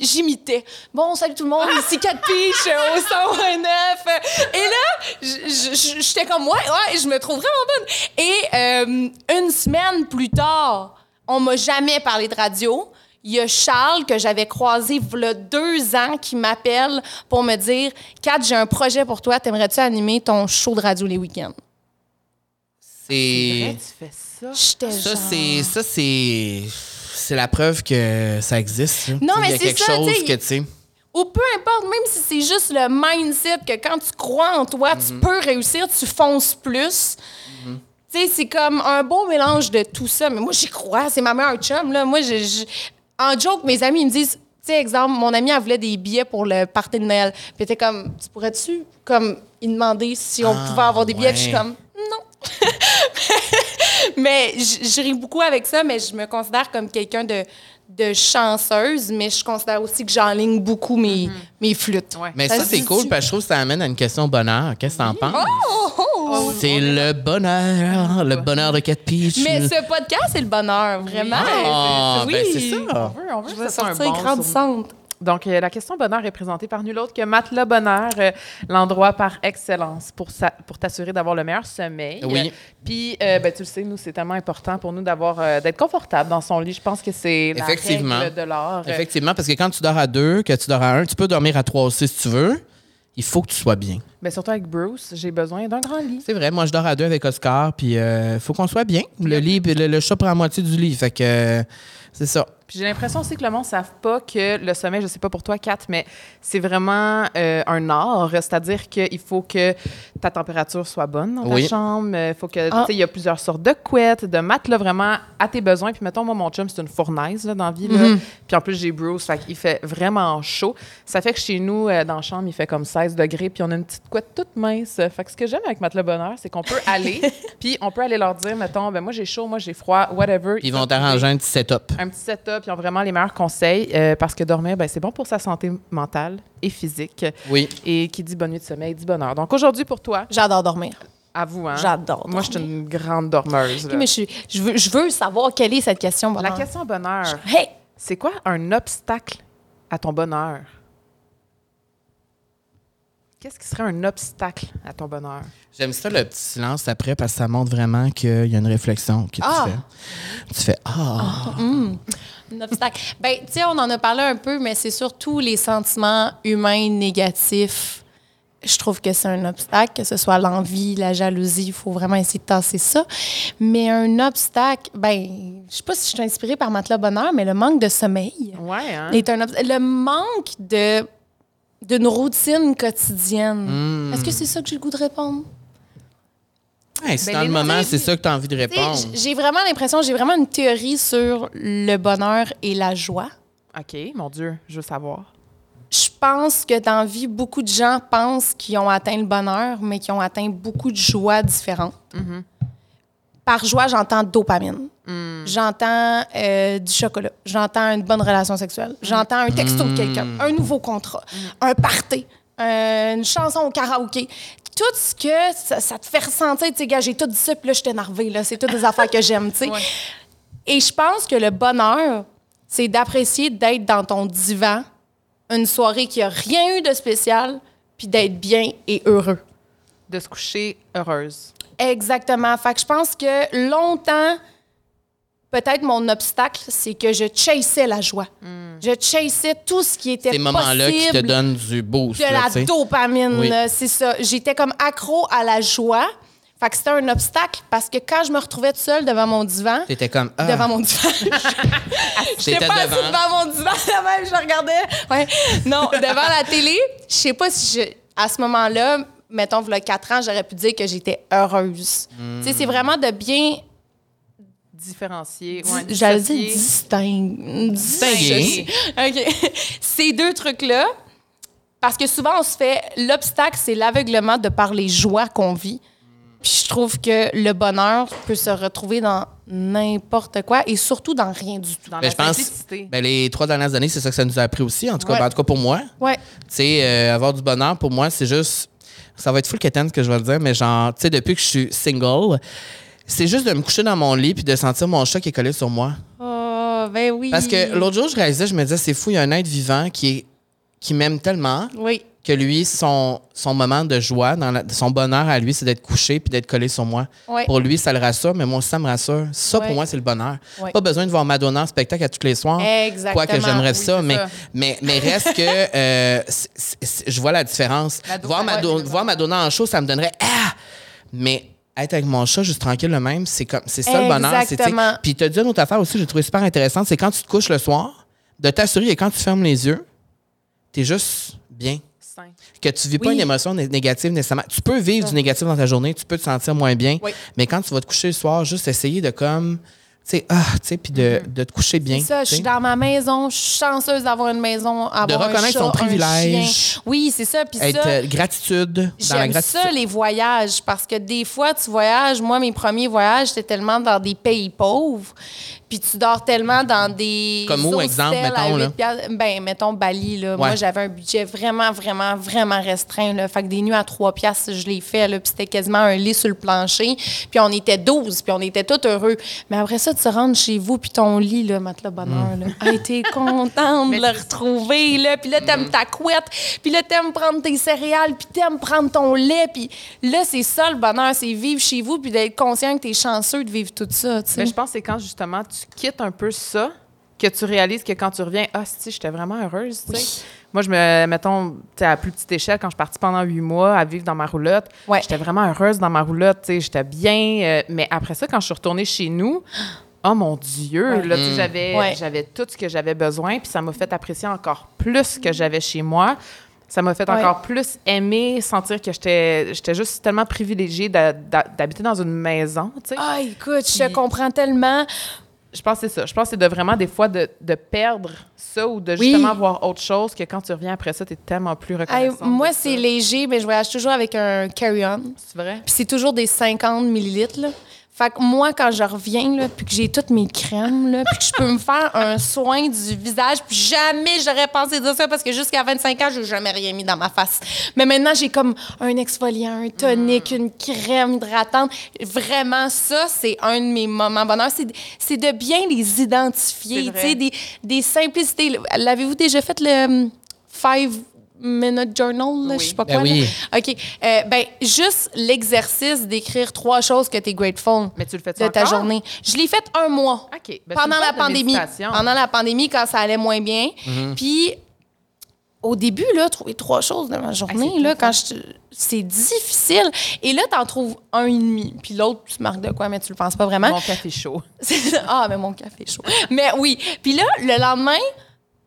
j'imitais. Bon, salut tout le monde, ici 4 Peach euh, au 109. Et là, j'étais comme, ouais, ouais, je me trouve vraiment bonne. Et euh, une semaine plus tard, on m'a jamais parlé de radio. Il y a Charles que j'avais croisé il y a deux ans qui m'appelle pour me dire Kat, j'ai un projet pour toi. T'aimerais-tu animer ton show de radio les week-ends? C'est tu fais ça? J'étais Ça, genre- c'est. Ça, c'est. C'est la preuve que ça existe. là. Non, mais c'est quelque ça, chose que, tu sais. Ou peu importe, même si c'est juste le mindset que quand tu crois en toi, tu peux réussir, tu fonces plus. Tu sais, c'est comme un beau mélange de tout ça. Mais moi, j'y crois. C'est ma meilleure chum, là. Moi, je, je- en joke, mes amis ils me disent... Tu sais, exemple, mon ami, elle voulait des billets pour le party de Noël. Puis était comme, tu pourrais-tu, comme, y demander si on Ah, pouvait avoir des billets? Puis je suis comme, non. [LAUGHS] mais je ris beaucoup avec ça, mais je me considère comme quelqu'un de, de chanceuse, mais je considère aussi que j'enligne beaucoup mes, mes flûtes. Ouais. Mais Ça c'est cool parce que je trouve que ça amène à une question bonheur. Qu'est-ce que t'en penses? Oh, oh! C'est le bonheur, le bonheur de Cat Peach. Mais ce podcast, c'est le bonheur, vraiment. Ah, Oui. ben c'est On ça. veut, on veut Je vais ça soit un sortir bon grandissante. Donc, euh, la question bonheur est présentée par nul autre que Matelas Bonheur, euh, l'endroit par excellence pour, sa- pour t'assurer d'avoir le meilleur sommeil. Oui. Puis, euh, ben, tu le sais, nous, c'est tellement important pour nous d'avoir d'être confortable dans son lit. Je pense que c'est la Effectivement. règle de. Euh, Effectivement, parce que quand tu dors à deux, que tu dors à un, tu peux dormir à trois aussi si tu veux. Il faut que tu sois bien. Mais surtout avec Bruce, j'ai besoin d'un grand lit. C'est vrai, moi je dors à deux avec Oscar, puis il faut qu'on soit bien. Le lit, le, le chat prend la moitié du lit, fait que c'est ça. Puis j'ai l'impression aussi que le monde ne savent pas que le sommeil, je sais pas pour toi, Kat, mais c'est vraiment euh, un art. C'est-à-dire qu'il faut que ta température soit bonne dans ta Oui. chambre. Il faut que, tu Ah. sais, il y a plusieurs sortes de couettes, de matelas, vraiment à tes besoins. Puis mettons, moi, mon chum, c'est une fournaise là, dans la vie. là. Mhm. Puis en plus, j'ai Bruce, fait qu'il fait vraiment chaud. Ça fait que chez nous, euh, dans la chambre, il fait comme 16 degrés, puis on a une petite couette toute mince. Fait que ce que j'aime avec Matelas Bonheur, c'est qu'on peut [LAUGHS] aller, puis on peut aller leur dire, mettons, ben moi, j'ai chaud, moi, j'ai froid, whatever. Ils vont t'arranger un petit setup. un petit setup, ils ont vraiment les meilleurs conseils euh, parce que dormir, ben, c'est bon pour sa santé mentale et physique. Oui. Et qui dit bonne nuit de sommeil dit bonheur. Donc aujourd'hui, pour toi, J'adore dormir. à vous, hein? J'adore Moi, je suis une grande dormeuse. Là. mais je, suis- je veux, je veux savoir quelle est cette question. La bonheur. question bonheur, Hey! c'est quoi un obstacle à ton bonheur? Qu'est-ce qui serait un obstacle à ton bonheur? J'aime ça le petit silence après parce que ça montre vraiment qu'il y a une réflexion que tu Ah. fais. Tu fais Ah! Un obstacle. Ben, tu sais, on en a parlé un peu, mais c'est surtout les sentiments humains négatifs. Je trouve que c'est un obstacle, que ce soit l'envie, la jalousie, il faut vraiment essayer de tasser ça. Mais un obstacle, ben, je sais pas si je suis inspirée par Matelas Bonheur, mais le manque de sommeil Ouais, hein? est un obstacle. Le manque de d'une routine quotidienne. Hmm. Est-ce que c'est ça que j'ai le goût de répondre? Ouais, c'est Ben, dans le moment, c'est ça que tu as envie de répondre. J'ai vraiment l'impression, j'ai vraiment une théorie sur le bonheur et la joie. OK, mon Dieu, je veux savoir. Je pense que dans la vie, beaucoup de gens pensent qu'ils ont atteint le bonheur, mais qu'ils ont atteint beaucoup de joies différentes. Par joie, j'entends dopamine. J'entends euh, du chocolat. J'entends une bonne relation sexuelle. J'entends un texto de quelqu'un, un nouveau contrat, un party, euh, une chanson au karaoké. Tout ce que ça, ça te fait ressentir, tu sais, gars, j'ai tout dit ça, puis là, je suis énervée, là. C'est toutes des affaires que j'aime, tu sais. Ouais. Et je pense que le bonheur, c'est d'apprécier d'être dans ton divan une soirée qui a rien eu de spécial, puis d'être bien et heureux. De se coucher heureuse. Exactement. Fait que je pense que longtemps, peut-être mon obstacle, c'est que je chassais la joie. Je chassais tout ce qui était Ces moments-là qui te donnent du boost. de là, la dopamine, Oui. c'est ça. J'étais comme accro à la joie. Fait que c'était un obstacle parce que quand je me retrouvais toute seule devant mon divan, T'étais comme. Ah, devant mon divan. [LAUGHS] [LAUGHS] J'étais pas devant. devant mon divan, [LAUGHS] là même, je regardais. Ouais. Non, devant la télé, je sais pas si je, à ce moment-là, mettons, a 4 ans, j'aurais pu dire que j'étais heureuse. Hmm. Tu sais, c'est vraiment de bien, Différencier. Ouais, j'allais dire dissocier. distinguer. Distinguer. OK. [LAUGHS] Ces deux trucs-là, parce que souvent, on se fait. L'obstacle, c'est l'aveuglement de par les joies qu'on vit. Puis je trouve que le bonheur peut se retrouver dans n'importe quoi et surtout dans rien du tout. Dans Ben, la je pense. Ben, les trois dernières années, c'est ça que ça nous a appris aussi. En tout cas, Ouais. ben, en tout cas pour moi. Ouais. Tu sais, euh, avoir du bonheur, pour moi, c'est juste. Ça va être full quétaine ce que je vais le dire, mais genre, tu sais, depuis que je suis single, c'est juste de me coucher dans mon lit puis de sentir mon chat qui est collé sur moi. Oh, ben oui. Parce que l'autre jour, je réalisais, je me disais, c'est fou, il y a un être vivant qui, est, qui m'aime tellement Oui. que lui, son, son moment de joie, dans la- son bonheur à lui, c'est d'être couché puis d'être collé sur moi. Pour lui, ça le rassure, mais moi aussi, ça me rassure. Ça, pour moi, c'est le bonheur. Pas besoin de voir Madonna en spectacle à tous les soirs. Exactement. Quoique j'aimerais Oui, ça, mais, ça. mais, mais reste que euh, je vois la différence. Voir, Mado- ouais, voir Madonna en show, ça me donnerait Ah! Mais être avec mon chat juste tranquille le même, c'est comme c'est ça le bonheur. c'est. Puis tu as dit une autre affaire aussi, que j'ai trouvé super intéressante, c'est quand tu te couches le soir, de t'assurer que quand tu fermes les yeux, tu es juste bien. Sain. Que tu vis pas une émotion né- négative nécessairement. Tu peux vivre du négatif dans ta journée, tu peux te sentir moins bien, Oui. mais quand tu vas te coucher le soir, juste essayer de comme, sais, ah, tu sais, puis de, de te coucher bien. Mm-hmm. C'est ça, je suis dans ma maison, je suis chanceuse d'avoir une maison, avoir un reconnaître chat, son un privilège. Oui, c'est ça. Puis Être ça, euh, gratitude, dans la J'aime gratitude. ça, les voyages, parce que des fois, tu voyages. Moi, mes premiers voyages, c'était tellement dans des pays pauvres. Puis tu dors tellement dans des. Comme où, exemple, mettons, là? 8 piastres. Ben, mettons Bali, là. Moi, j'avais un budget vraiment, vraiment, vraiment restreint, là. Fait que des nuits à 3 piastres, je l'ai fait, là. Puis c'était quasiment un lit sur le plancher. Puis on était 12, puis on était tous heureux. Mais après ça, tu rentres chez vous, puis ton lit, là, matelas bonheur, là. Hey, t'es contente de le retrouver, là. Puis là, t'aimes ta couette. Puis là, t'aimes prendre tes céréales. Puis t'aimes prendre ton lait. Puis là, c'est ça le bonheur, c'est vivre chez vous. Puis d'être conscient que t'es chanceux de vivre tout ça, tu sais. Mais je pense que c'est quand justement tu quittes un peu ça que tu réalises que quand tu reviens, ah, si, j'étais vraiment heureuse. tu sais. Moi, je me, mettons, tu sais, à plus petite échelle, quand je suis partie pendant huit mois à vivre dans ma roulotte, Ouais. j'étais vraiment heureuse dans ma roulotte. tu sais, J'étais bien. euh, mais après ça, quand je suis retournée chez nous, oh mon Dieu, Ouais. là, sais, j'avais, Ouais. j'avais tout ce que j'avais besoin, puis ça m'a fait apprécier encore plus ce que j'avais chez moi. Ça m'a fait Ouais. encore plus aimer, sentir que j'étais, j'étais juste tellement privilégiée d'a- d'a- d'habiter dans une maison, tu sais. Ah, écoute, je te comprends tellement. Je pense que c'est ça. Je pense que c'est de vraiment, des fois, de, de perdre ça ou de Oui. justement voir autre chose que quand tu reviens après ça, tu es tellement plus Hey, reconnaissant. moi, c'est léger, mais je voyage toujours avec un carry-on. C'est vrai? Puis c'est toujours des 50 millilitres, là. Fait que moi, quand je reviens, là, puis que j'ai toutes mes crèmes, là, puis que je peux me faire un soin du visage, puis jamais j'aurais pensé dire ça parce que jusqu'à 25 ans, j'ai jamais rien mis dans ma face. Mais maintenant, j'ai comme un exfoliant, un tonique, une crème hydratante. Vraiment, ça, c'est un de mes moments bonheur. C'est, de bien les identifier, tu sais, des, des simplicités. L'avez-vous déjà fait le hum, Five Minute Journal, là, Oui. je sais pas Ben quoi? là? oui. OK. Euh, ben, juste l'exercice d'écrire trois choses que tu es grateful Mais tu le fais de ta journée. Je l'ai fait un mois. OK. Ben, pendant la pandémie. méditation. Pendant la pandémie, quand ça allait moins bien. Mhm. Puis, au début, là, trouver trois choses de ma journée, c'est là, quand je... c'est difficile. Et là, t'en trouves un et demi. Puis l'autre, tu marques de quoi, mais tu le penses pas vraiment. Mon café chaud. [LAUGHS] Ah, mais mon café est chaud. mais oui. Puis là, le lendemain,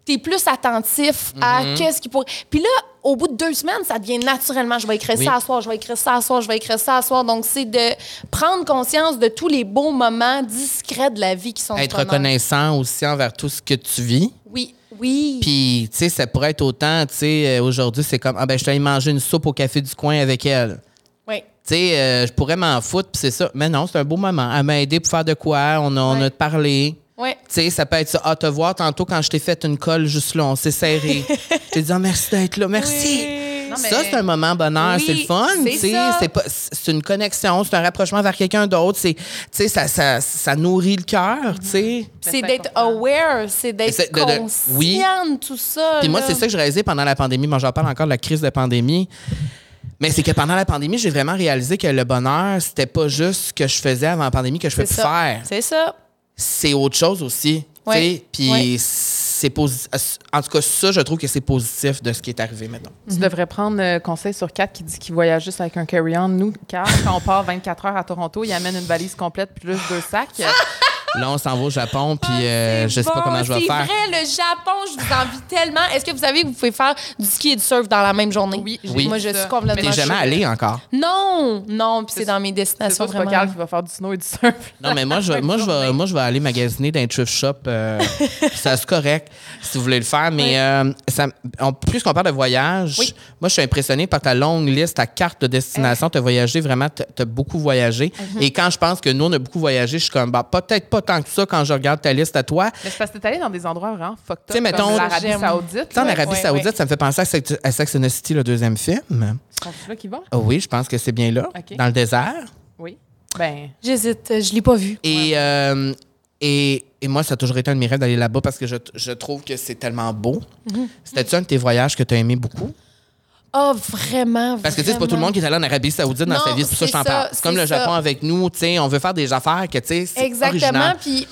tu es plus attentif à Mhm. qu'est-ce qui pourrait. Puis là, au bout de deux semaines, ça devient naturellement. Je vais écrire Oui. ça à soir, je vais écrire ça à soir, je vais écrire ça à soir. Donc, c'est de prendre conscience de tous les beaux moments discrets de la vie qui sont Être reconnaissant aussi envers tout ce que tu vis. Oui, oui. Puis, tu sais, ça pourrait être autant, tu sais, euh, aujourd'hui, c'est comme, ah ben, je suis allé manger une soupe au café du coin avec elle. oui. Tu sais, euh, je pourrais m'en foutre, puis c'est ça. Mais non, c'est un beau moment. Elle m'a aidé pour faire de quoi, on a, on a parlé. Oui. Tu sais, ça peut être ça. Ah, te voir tantôt quand je t'ai fait une colle juste là, on s'est serré. [LAUGHS] je t'ai dit, ah, merci d'être là, merci. Non, mais- Ça, c'est un moment bonheur, Oui, c'est le fun. c'est tu sais, ça. C'est pas- c'est une connexion, c'est un rapprochement vers quelqu'un d'autre. C'est, tu sais, ça, ça, ça nourrit le cœur, tu sais. C'est d'être aware, c'est d'être C'est de- oui. tout ça. Puis moi, c'est ça que j'ai réalisé pendant la pandémie. Moi, j'en parle encore de la crise de pandémie. Mais c'est que pendant la pandémie, j'ai vraiment réalisé que le bonheur, c'était pas juste ce que je faisais avant la pandémie que je peux plus ça. faire. C'est ça. C'est autre chose aussi. Puis Ouais. c'est positif. En tout cas, ça, je trouve que c'est positif de ce qui est arrivé maintenant. Tu devrais prendre euh, conseil sur Kat qui dit qu'il voyage juste avec un carry-on. Nous, Kat, quand on part 24 heures à Toronto, il amène une valise complète plus deux sacs. [LAUGHS] Là, on s'en va au Japon, puis euh, je sais pas Ah, comment je vais c'est faire. vrai, le Japon, je vous envie tellement. Est-ce que vous savez que vous pouvez faire du ski et du surf dans la même journée? Oui, Oui. Moi, je ça. suis complètement T'es jamais allé encore? Non, non, puis c'est C'est- dans mes C'est destinations c'est pas vraiment. Carl qui va faire du snow et du surf. Non, mais moi, je, moi, je vais, moi, je vais aller magasiner dans un thrift shop. euh, [LAUGHS] ça, c'est correct si vous voulez le faire. Mais euh, ça, on- plus qu'on parle de voyage, Oui. moi, je suis impressionnée par ta longue liste, ta carte de destination. Tu as voyagé vraiment, tu as beaucoup voyagé. Mhm. Et quand je pense que nous, on a beaucoup voyagé, je suis comme, bah, peut-être pas tant que ça quand je regarde ta liste à toi. Mais c'est parce que t'es allé dans des endroits vraiment fucked up, Tu sais, mettons- comme l'Arabie. Saoudite. Tu sais, en. Arabie ouais, Saoudite, ouais. ça me fait penser à Sex, à Sex and the City, le deuxième film. C'est là qui va? Ah oui, je pense que c'est bien là, dans le désert. Oui. Ben, J'hésite, je l'ai pas vu. Et, euh, et, et moi, ça a toujours été un de mes rêves d'aller là-bas parce que je, je trouve que c'est tellement beau. Mhm. C'était-tu un de tes voyages que tu as aimé beaucoup? Oh, vraiment, Parce que tu sais, c'est pas tout le monde qui est allé en Arabie Saoudite dans Non, sa vie, c'est pour ça que je t'en parle. C'est comme le ça. Japon avec nous, tu sais, on veut faire des affaires que, tu sais, c'est Exactement. Puis,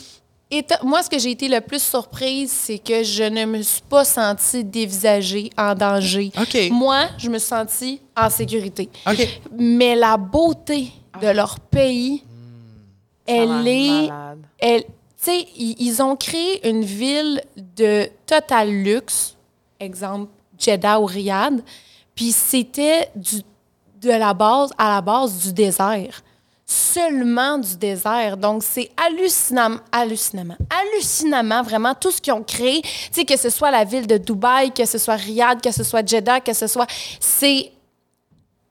moi, ce que j'ai été le plus surprise, c'est que je ne me suis pas sentie dévisagée en danger. OK. Moi, je me suis sentie en sécurité. OK. Mais la beauté de leur pays, elle est. malade. Elle, tu sais, ils, ils ont créé une ville de total luxe, exemple Jeddah ou Riyad, puis c'était de la base à la base du désert. Seulement du désert. Donc, c'est hallucinant, hallucinamment, hallucinamment, vraiment, tout ce qu'ils ont créé. Que ce soit la ville de Dubaï, que ce soit Riyad, que ce soit Jeddah, que ce soit.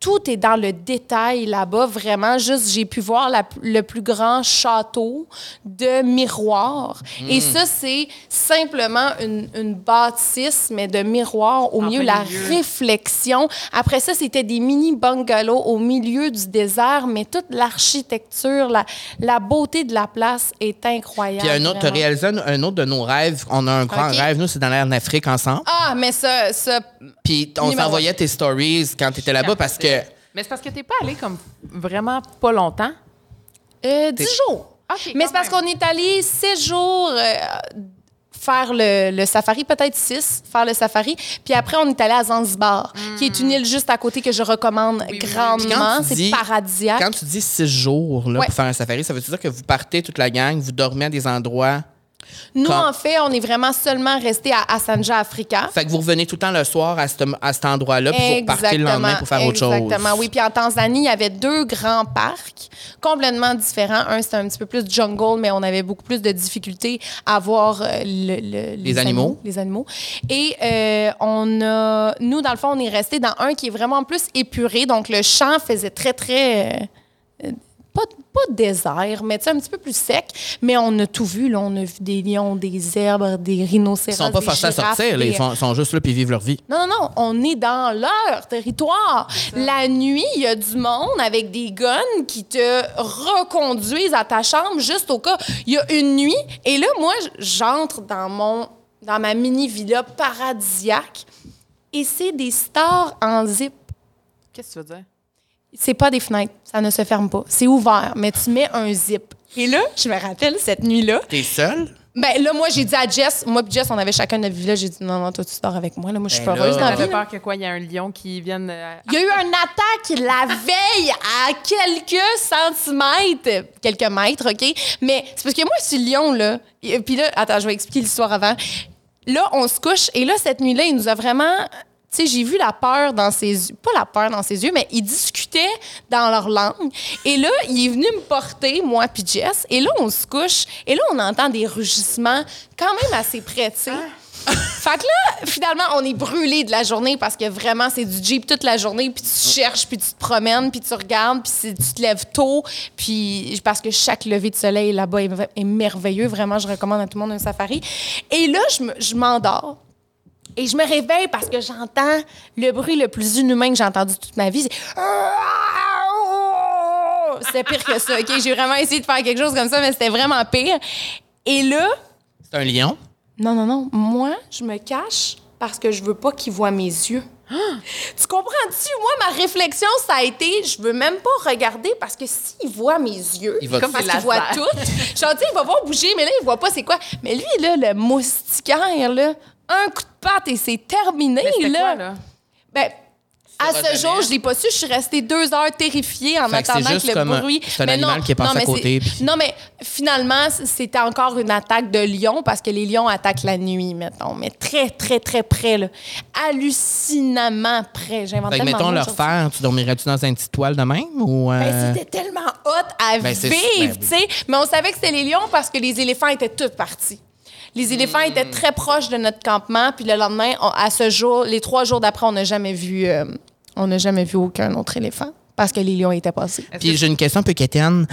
Tout est dans le détail là-bas, vraiment. Juste, j'ai pu voir la- le plus grand château de miroirs. Et ça, c'est simplement une, une bâtisse, mais de miroirs au En milieu, la milieu. réflexion. Après ça, c'était des mini bungalows au milieu du désert, mais toute l'architecture, la, la beauté de la place est incroyable. Puis un autre, réalisé un, un autre de nos rêves. On a un grand rêve, nous, c'est d'aller en Afrique ensemble. Ah, mais ça, ça Puis on s'envoyait tes stories quand tu étais là-bas parce que. Mais c'est parce que t'es pas allé comme vraiment pas longtemps? euh, 10 jours. Mais c'est parce qu'on est allé six jours euh, faire le, le safari, peut-être six, faire le safari. Puis après, on est allé à Zanzibar, qui est une île juste à côté que je recommande oui, grandement. C'est dis- paradisiaque. Quand tu dis six jours là, Ouais. pour faire un safari, ça veut dire que vous partez toute la gang, vous dormez à des endroits. Nous, quand- en fait, on est vraiment seulement resté à Assanja Africa. Fait que vous revenez tout le temps le soir à, ce- à cet endroit-là, puis vous repartez le lendemain pour faire autre chose. Exactement, oui. Puis en Tanzanie, il y avait deux grands parcs complètement différents. Un, c'était un petit peu plus jungle, mais on avait beaucoup plus de difficultés à voir euh, le- le- les, animaux. Les animaux. Et euh, on a, nous, dans le fond, on est resté dans un qui est vraiment plus épuré. Donc, le champ faisait très, très... euh, pas, pas désert, mais tu sais, un petit peu plus sec. Mais on a tout vu. Là. On a vu des lions, des zèbres, des rhinocéros. Ils sont pas forcés à sortir, là, ils sont, sont juste là puis ils vivent leur vie. non, non, non, on est dans leur territoire. La nuit, il y a du monde avec des guns qui te reconduisent à ta chambre juste au cas. Il y a une nuit, et là, moi, j'entre dans mon dans ma mini-villa paradisiaque, et c'est des stars en zip. Qu'est-ce que tu veux dire? C'est pas des fenêtres, ça ne se ferme pas. C'est ouvert, mais tu mets un zip. Et là, je me rappelle cette nuit-là, T'es seul? ben là, moi, j'ai dit à Jess, moi et Jess, on avait chacun notre villa, j'ai dit non, non, toi, tu dors avec moi. Là, moi, je suis Ben pas heureuse là, dans la vie. là. peur que quoi? Il y a un lion qui vienne. euh, Il y a eu un attaque la veille à quelques centimètres, quelques mètres, OK? Mais c'est parce que moi, je suis lion, là. Et puis là, attends, je vais expliquer l'histoire avant. là, on se couche. Et là, cette nuit-là, il nous a vraiment. J'ai vu la peur dans ses yeux. Pas la peur dans ses yeux, mais ils discutaient dans leur langue. Et là, il est venu me porter, moi puis Jess. Et là, on se couche. Et là, on entend des rugissements quand même assez près, tu sais. Fait que là, finalement, on est brûlé de la journée parce que vraiment, c'est du Jeep toute la journée, puis tu cherches, puis tu te promènes, puis tu regardes, puis tu te lèves tôt, puis parce que chaque lever de soleil là-bas est, est merveilleux. Vraiment, je recommande à tout le monde un safari. Et là, je m'endors. Et je me réveille parce que j'entends le bruit le plus inhumain que j'ai entendu toute ma vie. C'est... [LAUGHS] C'était pire que ça, OK? J'ai vraiment essayé de faire quelque chose comme ça, mais c'était vraiment pire. Et là, C'est un lion? non, non, non. Moi, je me cache parce que je veux pas qu'il voit mes yeux. [GASPS] Tu comprends-tu? Moi, ma réflexion, ça a été, je veux même pas regarder parce que s'il voit mes yeux, Il va comme parce qu'il voit tout, [LAUGHS] tu sais, il va voir bouger, mais là, il voit pas c'est quoi. Mais lui, là, le moustiquaire, là, un coup de patte et c'est terminé, Mais là. quoi, là? Ben, à ce jour, je l'ai pas su. Je suis restée deux heures terrifiée en Fait que c'est attendant juste que le comme bruit. c'est un Mais animal qui est passé non, à mais côté, c'est- puis- Non, mais finalement, c'était encore une attaque de lion parce que les lions attaquent la nuit, mettons. Mais très, très, très près, là. Hallucinamment près. J'invente tellement mettons, leur mots faire, tu dormirais-tu dans un petit toile de même? Ou, euh, ben, c'était tellement hot à Ben, vivre, ben tu sais. Mais on savait que c'était les lions parce que les éléphants étaient tous partis. Les éléphants Hmm. étaient très proches de notre campement. Puis le lendemain, on- à ce jour, les trois jours d'après, on n'a jamais vu, euh, on n'a jamais vu aucun autre éléphant parce que les lions étaient passés. Puis que- j'ai une question un peu quétaine.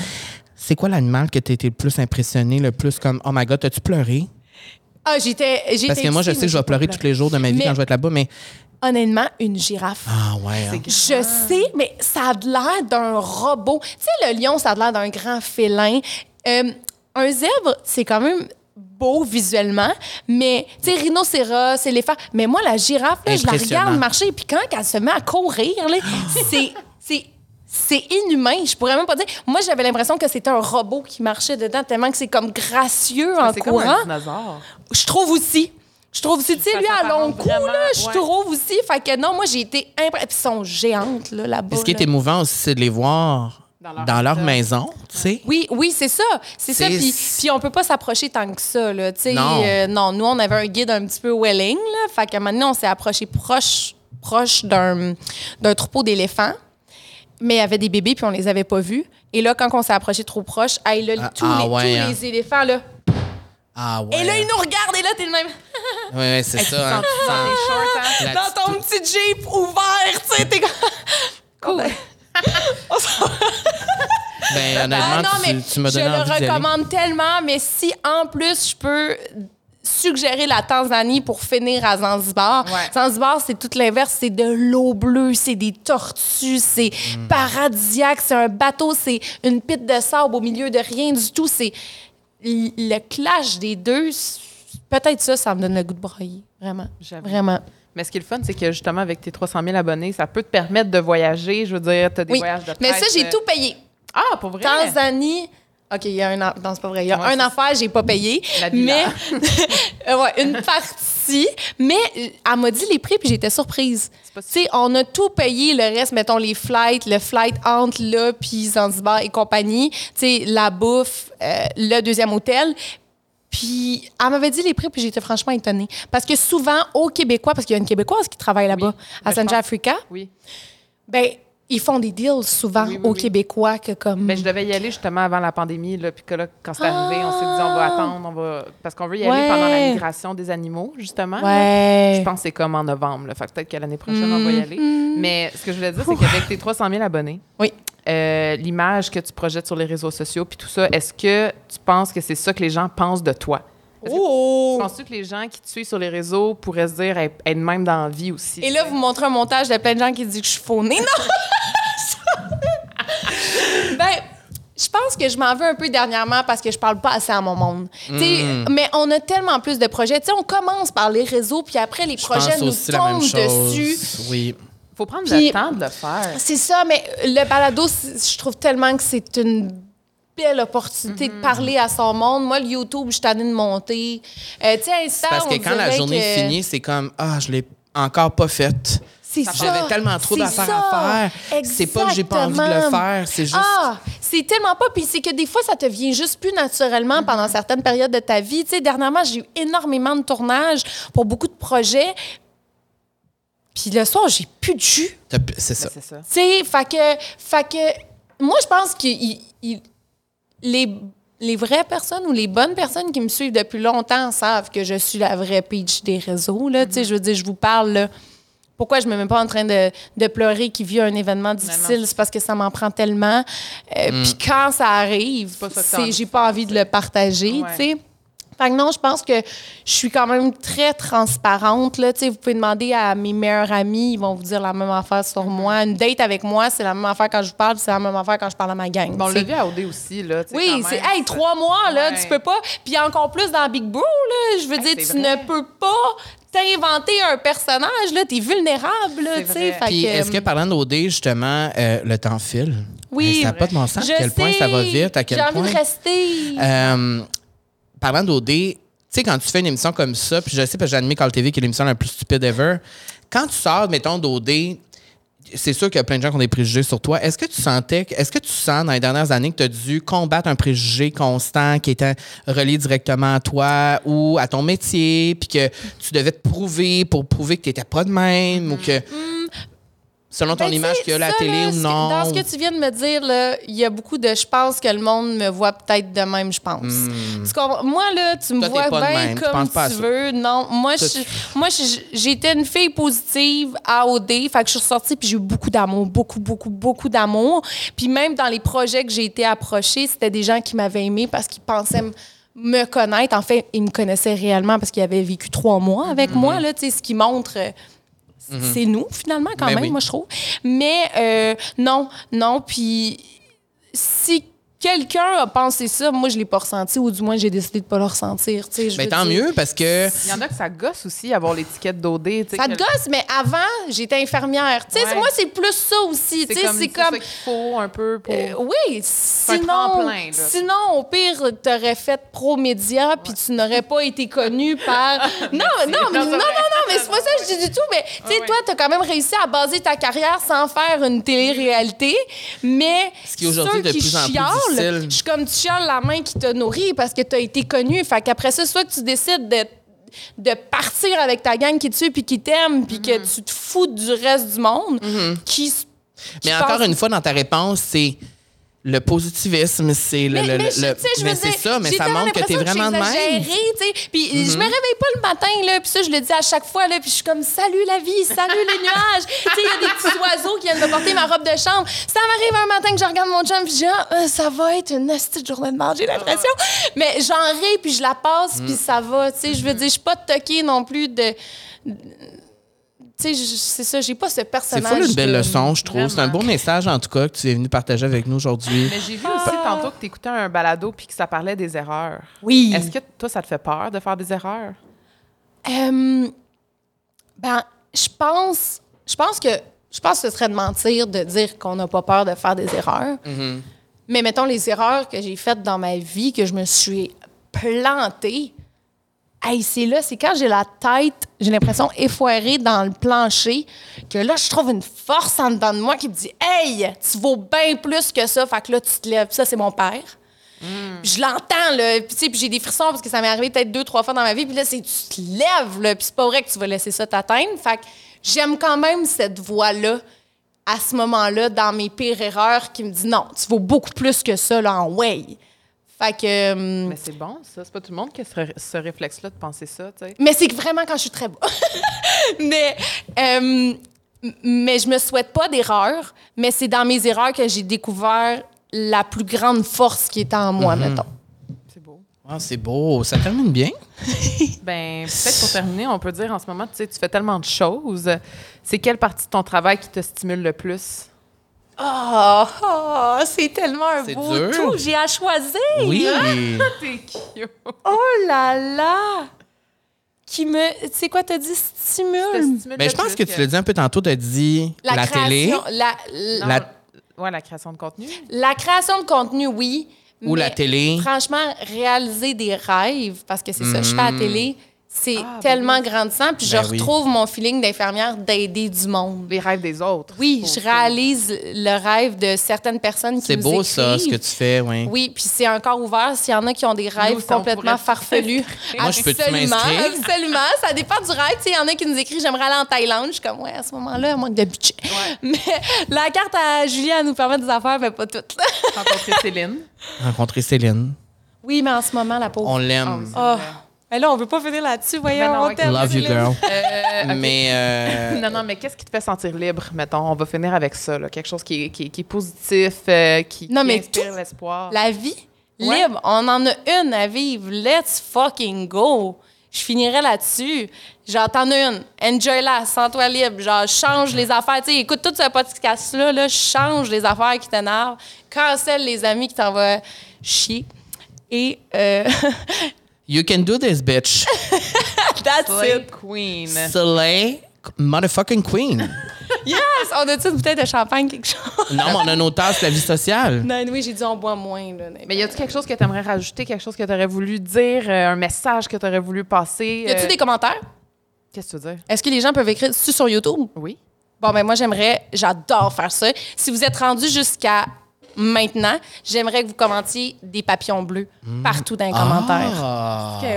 C'est quoi l'animal que t'as été le plus impressionné, le plus comme Oh my god, t'as-tu pleuré? Ah, j'étais. Parce que moi, je sais que je vais pleurer tous les jours de ma vie Mais- quand je vais être là-bas, mais. Honnêtement, une girafe. Ah ouais. hein. Je sais, mais ça a l'air d'un robot. Tu sais, le lion, ça a l'air d'un grand félin. Euh, un zèbre, c'est quand même beau visuellement, mais tu sais, rhinocéros, éléphant. Mais moi, la girafe, là, je la regarde marcher, puis quand elle se met à courir, là, c'est. c'est c'est inhumain, je pourrais même pas dire. Moi, j'avais l'impression que c'était un robot qui marchait dedans, tellement que c'est comme gracieux en C'est comme un courant. dinosaure. Je trouve aussi. Je trouve aussi, tu sais, lui, à long cou, vraiment, là, je ouais. trouve aussi. Fait que non, moi, j'ai été impressionnée. Puis ils sont géantes, là, là-bas. Ce qui est émouvant aussi, c'est de les voir Dans leur dans leur état. maison, tu sais. Oui, oui, c'est ça. C'est ça. Puis, puis on peut pas s'approcher tant que ça, là. Tu sais, Non. euh, non, nous, on avait un guide un petit peu welling, là. Fait que maintenant, on s'est approché proche, proche d'un, d'un troupeau d'éléphants. Mais il y avait des bébés, puis on les avait pas vus. Et là, quand on s'est approché trop proche, hey, là, Ah, tous, ah les, ouais, tous hein. les éléphants, là. Ah ouais. Et là, ils nous regardent, et là, t'es le même. Ouais, c'est ça. hein. sens- dans shorts, hein? Dans ton petit Jeep ouvert, tu sais, t'es comme. Cool. [LAUGHS] Ben, honnêtement, Ah non, tu, mais tu m'as je donné le envie recommande tellement, mais si en plus je peux suggérer la Tanzanie pour finir à Zanzibar. Ouais. Zanzibar, c'est tout l'inverse, c'est de l'eau bleue, c'est des tortues, c'est Hmm. paradisiaque, c'est un bateau, c'est une pite de sable au milieu de rien du tout, c'est le clash des deux. Peut-être ça, ça me donne le goût de broyer, vraiment. Vraiment. Mais ce qui est le fun, c'est que justement, avec tes 300 000 abonnés, ça peut te permettre de voyager. Je veux dire, tu as des Oui. voyages de Mais tête, ça, j'ai euh, tout payé. Ah, pour vrai? Tanzanie. OK, il y a un an. Non, c'est pas vrai. Il y a Ouais, un affaire, j'ai pas payé. La mais [LAUGHS] [LAUGHS] ouais, une partie. Mais elle m'a dit les prix, puis j'étais surprise. C'est pas Tu sais, on a tout payé, le reste, mettons les flights, le flight entre là, puis Zanzibar et compagnie. Tu sais, la bouffe, euh, le deuxième hôtel. Puis elle m'avait dit les prix, puis j'étais franchement étonnée. Parce que souvent, aux Québécois, parce qu'il y a une Québécoise qui travaille là-bas, à Sanja Africa, Oui. ben ils font des deals souvent Oui, oui, aux. Québécois que comme... Ben, je devais y aller justement avant la pandémie. Là, puis que là, quand c'est arrivé, on s'est dit, on va attendre. On va... Parce qu'on veut y aller Ouais. pendant la migration des animaux, justement. ouais. Je pense que c'est comme en novembre. Là. Fait que peut-être que l'année prochaine, on va y aller. Mais ce que je voulais dire, c'est qu'avec tes 300 000 abonnés, Oui. Euh, l'image que tu projettes sur les réseaux sociaux, puis tout ça, est-ce que tu penses que c'est ça que les gens pensent de toi? Oh! Penses-tu que les gens qui te suivent sur les réseaux pourraient se dire être même dans la vie aussi? Et là, vous montrez un montage de plein de gens qui disent que je suis faunée. Non! [LAUGHS] ben, je pense que je m'en veux un peu dernièrement parce que je parle pas assez à mon monde. Tu sais, Mm. Mais on a tellement plus de projets. Tu sais, on commence par les réseaux, puis après, les Je projets nous tombent dessus. Oui. Faut prendre Puis- le temps de le faire. C'est ça, mais le balado, je trouve tellement que c'est une belle opportunité de parler à son monde. Moi, le YouTube, je suis tannée de monter. Euh, tu sais, Parce que quand la journée que- finit, c'est comme Ah, je l'ai encore pas faite. C'est ça. J'avais tellement trop d'affaires à faire. C'est pas que j'ai pas envie de le faire, c'est juste. Ah, c'est tellement pas. Puis c'est que des fois, ça te vient juste plus naturellement pendant certaines périodes de ta vie. Tu sais, dernièrement, j'ai eu énormément de tournages pour beaucoup de projets. Puis le soir, j'ai plus de jus. T'as- C'est ça. Ben, c'est ça. Tu sais, fait que, fait que moi, je pense que il- il- les, les vraies personnes ou les bonnes personnes qui me suivent depuis longtemps savent que je suis la vraie Peach des réseaux. Là. Tu sais, je veux dire, je vous parle. là. Pourquoi je me mets pas en train de, de pleurer qui vit un événement difficile? C'est parce que ça m'en prend tellement. Euh, Puis quand ça arrive, j'ai pas envie de le partager. Ouais. tu sais. Fait que non, je pense que je suis quand même très transparente. Là. Tu sais, Vous pouvez demander à mes meilleurs amis, ils vont vous dire la même affaire sur moi. Une date avec moi, c'est la même affaire quand je vous parle, c'est la même affaire quand je parle à ma gang. Bon, on l'a vu à OD aussi, là. tu sais, Oui, c'est hey, trois mois, là, Ouais. tu peux pas. Puis encore plus dans Big Bro, là, je veux Hey, dire, tu vrai. ne peux pas t'inventer un personnage, là, t'es vulnérable, tu sais. Puis que, est-ce que parlant d'OD, justement, euh, le temps file? Oui. Hey, ça n'a pas de bon sens. je À quel point ça va sais, vite, à quel J'ai envie de rester. Euh, parlant d'OD, tu sais, quand tu fais une émission comme ça, puis je sais parce que animé Call TV qui est l'émission la plus stupide ever, quand tu sors, mettons, d'OD, c'est sûr qu'il y a plein de gens qui ont des préjugés sur toi. Est-ce que tu sentais, est-ce que tu sens dans les dernières années que tu as dû combattre un préjugé constant qui était relié directement à toi ou à ton métier, puis que tu devais te prouver pour prouver que tu n'étais pas de même ou que. Selon ton Ben, image tu sais, qu'il y a à la ça, télé ou que- non? Dans ce que tu viens de me dire, il y a beaucoup de. Je pense que le monde me voit peut-être de même, je pense. Tu comprends? Moi, là, tu me Hmm. Vois bien. Tu comme tu ça. veux. Non, moi, je- tu- moi j'étais une fille positive à OD. Fait que je suis ressortie puis j'ai eu beaucoup d'amour, beaucoup, beaucoup, beaucoup d'amour. Puis même dans les projets que j'ai été approchée, c'était des gens qui m'avaient aimé parce qu'ils pensaient me connaître. En fait, ils me connaissaient réellement parce qu'ils avaient vécu trois mois avec Mm-hmm. moi, là, tu ce qui montre... euh, c'est nous, finalement, quand Ben même, oui. moi, je trouve. Mais euh, non, non. Puis si quelqu'un a pensé ça, moi, je l'ai pas ressenti, ou du moins, j'ai décidé de pas le ressentir. Mais veux tant dire. mieux parce que. Il y en a que ça gosse aussi, avoir l'étiquette d'OD. tu sais, Ça te que- gosse, mais avant, j'étais infirmière. Tu sais, Ouais. moi, c'est plus ça aussi. C'est comme, comme... qu'il faut un peu pour... Euh, oui, sinon, sinon, au pire, t'aurais fait pro-média, puis tu n'aurais pas été connu par... [LAUGHS] Non, non, mais, non, non, non, mais c'est pas ça que je dis du tout, mais tu sais, ouais. toi, t'as quand même réussi à baser ta carrière sans faire une télé-réalité, mais Ce qui est aujourd'hui de qui plus en plus Je suis comme tu chiales la main qui te nourrit parce que t'as été connu. Fait qu'après ça, soit que tu décides de de partir avec ta gang qui te suit puis qui t'aime puis que tu te fous du reste du monde qui s- qui Mais encore pense- une fois, dans ta réponse, c'est le positivisme, c'est le. mais, le- le- c'est ça, mais ça montre que t'es vraiment de même. Exagéré, tu sais. Puis je me réveille pas le matin, là, puis ça, je le dis à chaque fois, là, puis je suis comme « Salut la vie, salut les nuages! » Tu sais, il y a des petits oiseaux qui viennent me porter ma robe de chambre. Ça m'arrive un matin que je regarde mon chum, puis je dis ah, euh, ça va être une petite journée de marge, j'ai l'impression. Mais j'en ris, puis je la passe, Mhm. puis ça va, tu sais. Je veux dire, je suis pas toquée non plus de... Tu sais, c'est ça, j'ai pas ce C'est personnage. fou une belle de- leçon, je trouve. C'est un beau message, en tout cas, que tu es venu partager avec nous aujourd'hui. Mais j'ai vu aussi tantôt que tu écoutais un balado puis que ça parlait des erreurs. Oui. Est-ce que toi, ça te fait peur de faire des erreurs? Euh, ben, je pense, je pense que je pense que ce serait de mentir de dire qu'on n'a pas peur de faire des erreurs. Mais mettons les erreurs que j'ai faites dans ma vie, que je me suis plantée. Hey, c'est là, c'est quand j'ai la tête, j'ai l'impression effoirée dans le plancher, que là, je trouve une force en dedans de moi qui me dit Hey, tu vaux bien plus que ça. Fait que là, tu te lèves. Ça, c'est mon père. Puis Je l'entends, là. Puis, tu sais, puis j'ai des frissons parce que ça m'est arrivé peut-être deux, trois fois dans ma vie. Puis là, c'est tu te lèves, là. Puis c'est pas vrai que tu vas laisser ça t'atteindre. Fait que j'aime quand même cette voix-là, à ce moment-là, dans mes pires erreurs, qui me dit non, tu vaux beaucoup plus que ça, là, en way. Fait que. hum, Mais c'est bon, ça. C'est pas tout le monde qui a ce, ré- ce réflexe-là de penser ça, tu sais. mais c'est vraiment quand je suis très bas. [LAUGHS] mais, euh, mais je me souhaite pas d'erreur, mais c'est dans mes erreurs que j'ai découvert la plus grande force qui est en moi, mettons. C'est beau. Ah, c'est beau, ça termine bien? [LAUGHS] Ben, peut-être pour terminer, on peut dire en ce moment, tu sais, tu fais tellement de choses. C'est quelle partie de ton travail qui te stimule le plus? Oh, oh, c'est tellement un C'est beau dur. tout. J'ai à choisir. Oui. [LAUGHS] T'es cute! Oh là là. Qui me. Tu sais quoi, t'as dit? Stimule? Mais je pense que tu l'as dit un peu tantôt, tu as dit la, télé création, La, la, la- Ouais, la création de contenu. la création de contenu, oui. ou la télé. Franchement, réaliser des rêves, parce que c'est ça, je fais à la télé, c'est Ah, ben tellement oui. grandissant. Puis Ben je oui. retrouve mon feeling d'infirmière d'aider du monde. Les rêves des autres. Oui, je réalise le rêve de certaines personnes qui C'est beau, ça, ce que tu fais, oui. Oui, puis c'est encore ouvert s'il y en a qui ont des rêves Nous, complètement [LAUGHS] farfelus. Moi, je peux-tu absolument, absolument. Ça dépend du rêve. Il y en a qui nous écrivent J'aimerais aller en Thaïlande. Je suis comme, ouais, à ce moment-là, manque de budget. Mais la carte à Julie, elle nous permet des affaires, mais pas toutes. Rencontrer Céline. Rencontrer Céline. Oui, mais en ce moment, la pauvre. On Ah, l'aime. Oh. Mais là, on veut pas finir là-dessus, voyons. Non, on ok. t'aime, Love you, girl. Euh. [LAUGHS] Mais. euh, Non, non, mais qu'est-ce qui te fait sentir libre, mettons? On va finir avec ça, là. Quelque chose qui est, qui est- qui est positif, euh, qui, Non, qui mais inspire tout- l'espoir. La vie Ouais. libre, on en a une à vivre. Let's fucking go. Je finirai là-dessus. Genre, t'en as une. Enjoy-la, sens-toi libre. Genre, change les affaires. Tu écoute tout ce podcast-là, là, change les affaires qui t'énervent. Cancelle les amis qui t'envoient chier. Et euh, [LAUGHS] You can do this, bitch. [LAUGHS] that's Slay it. Queen. Slay motherfucking queen. [LAUGHS] Yes! On a-tu une bouteille de champagne, quelque chose? Non, mais on a nos tasses la vie sociale. non, oui, j'ai dit on boit moins. Là, Mais y a-tu quelque chose que tu aimerais rajouter, quelque chose que tu aurais voulu dire, euh, un message que tu aurais voulu passer? Y a-tu euh, des commentaires? Qu'est-ce que tu veux dire? Est-ce que les gens peuvent écrire dessus sur YouTube? Oui. Bon, ben moi, j'aimerais, j'adore faire ça. Si vous êtes rendu jusqu'à maintenant, j'aimerais que vous commentiez des papillons bleus partout dans les commentaires. Ah. C'est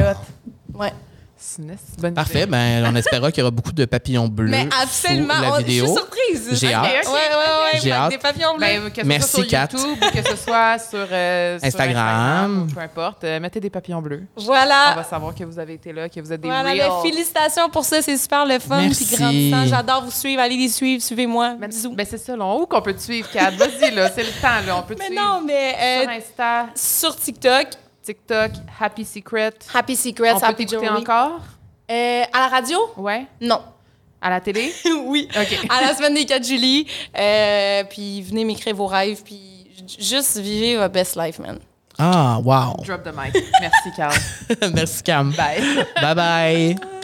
bonne Parfait, idée. ben on espéra qu'il y aura beaucoup de papillons bleus Mais absolument. sous la on- vidéo. Je suis surprise. J'ai hâte. Ouais, ouais, ouais. J'ai hâte. Des papillons bleus. Ben, que ce Merci, soit sur Kat. YouTube ou que ce soit sur, euh, sur Instagram. ou peu importe, euh, mettez des papillons bleus. On voilà. va savoir que vous avez été là, que vous êtes des Voilà, real. ben, félicitations pour ça, c'est super le fun Merci. puis grandissant. J'adore vous suivre, allez les suivre, suivez-moi. Ben, Bisous. ben, c'est ça, là. Où qu'on peut te suivre, Kat? Vas-y, là. C'est le temps, là. On peut te Mais suivre non, mais sur euh, Insta, sur TikTok, TikTok, Happy Secret. Happy Secrets, On peut Happy Jewelry. encore? Euh, à la radio? Ouais. Non. À la télé? [LAUGHS] oui. OK. à la semaine des 4 juillet. Euh, puis venez m'écrire vos rêves. Puis juste vivez votre best life, man. Ah, wow. Drop the mic. Merci, Carl. [LAUGHS] Merci, Cam. Bye. Bye bye.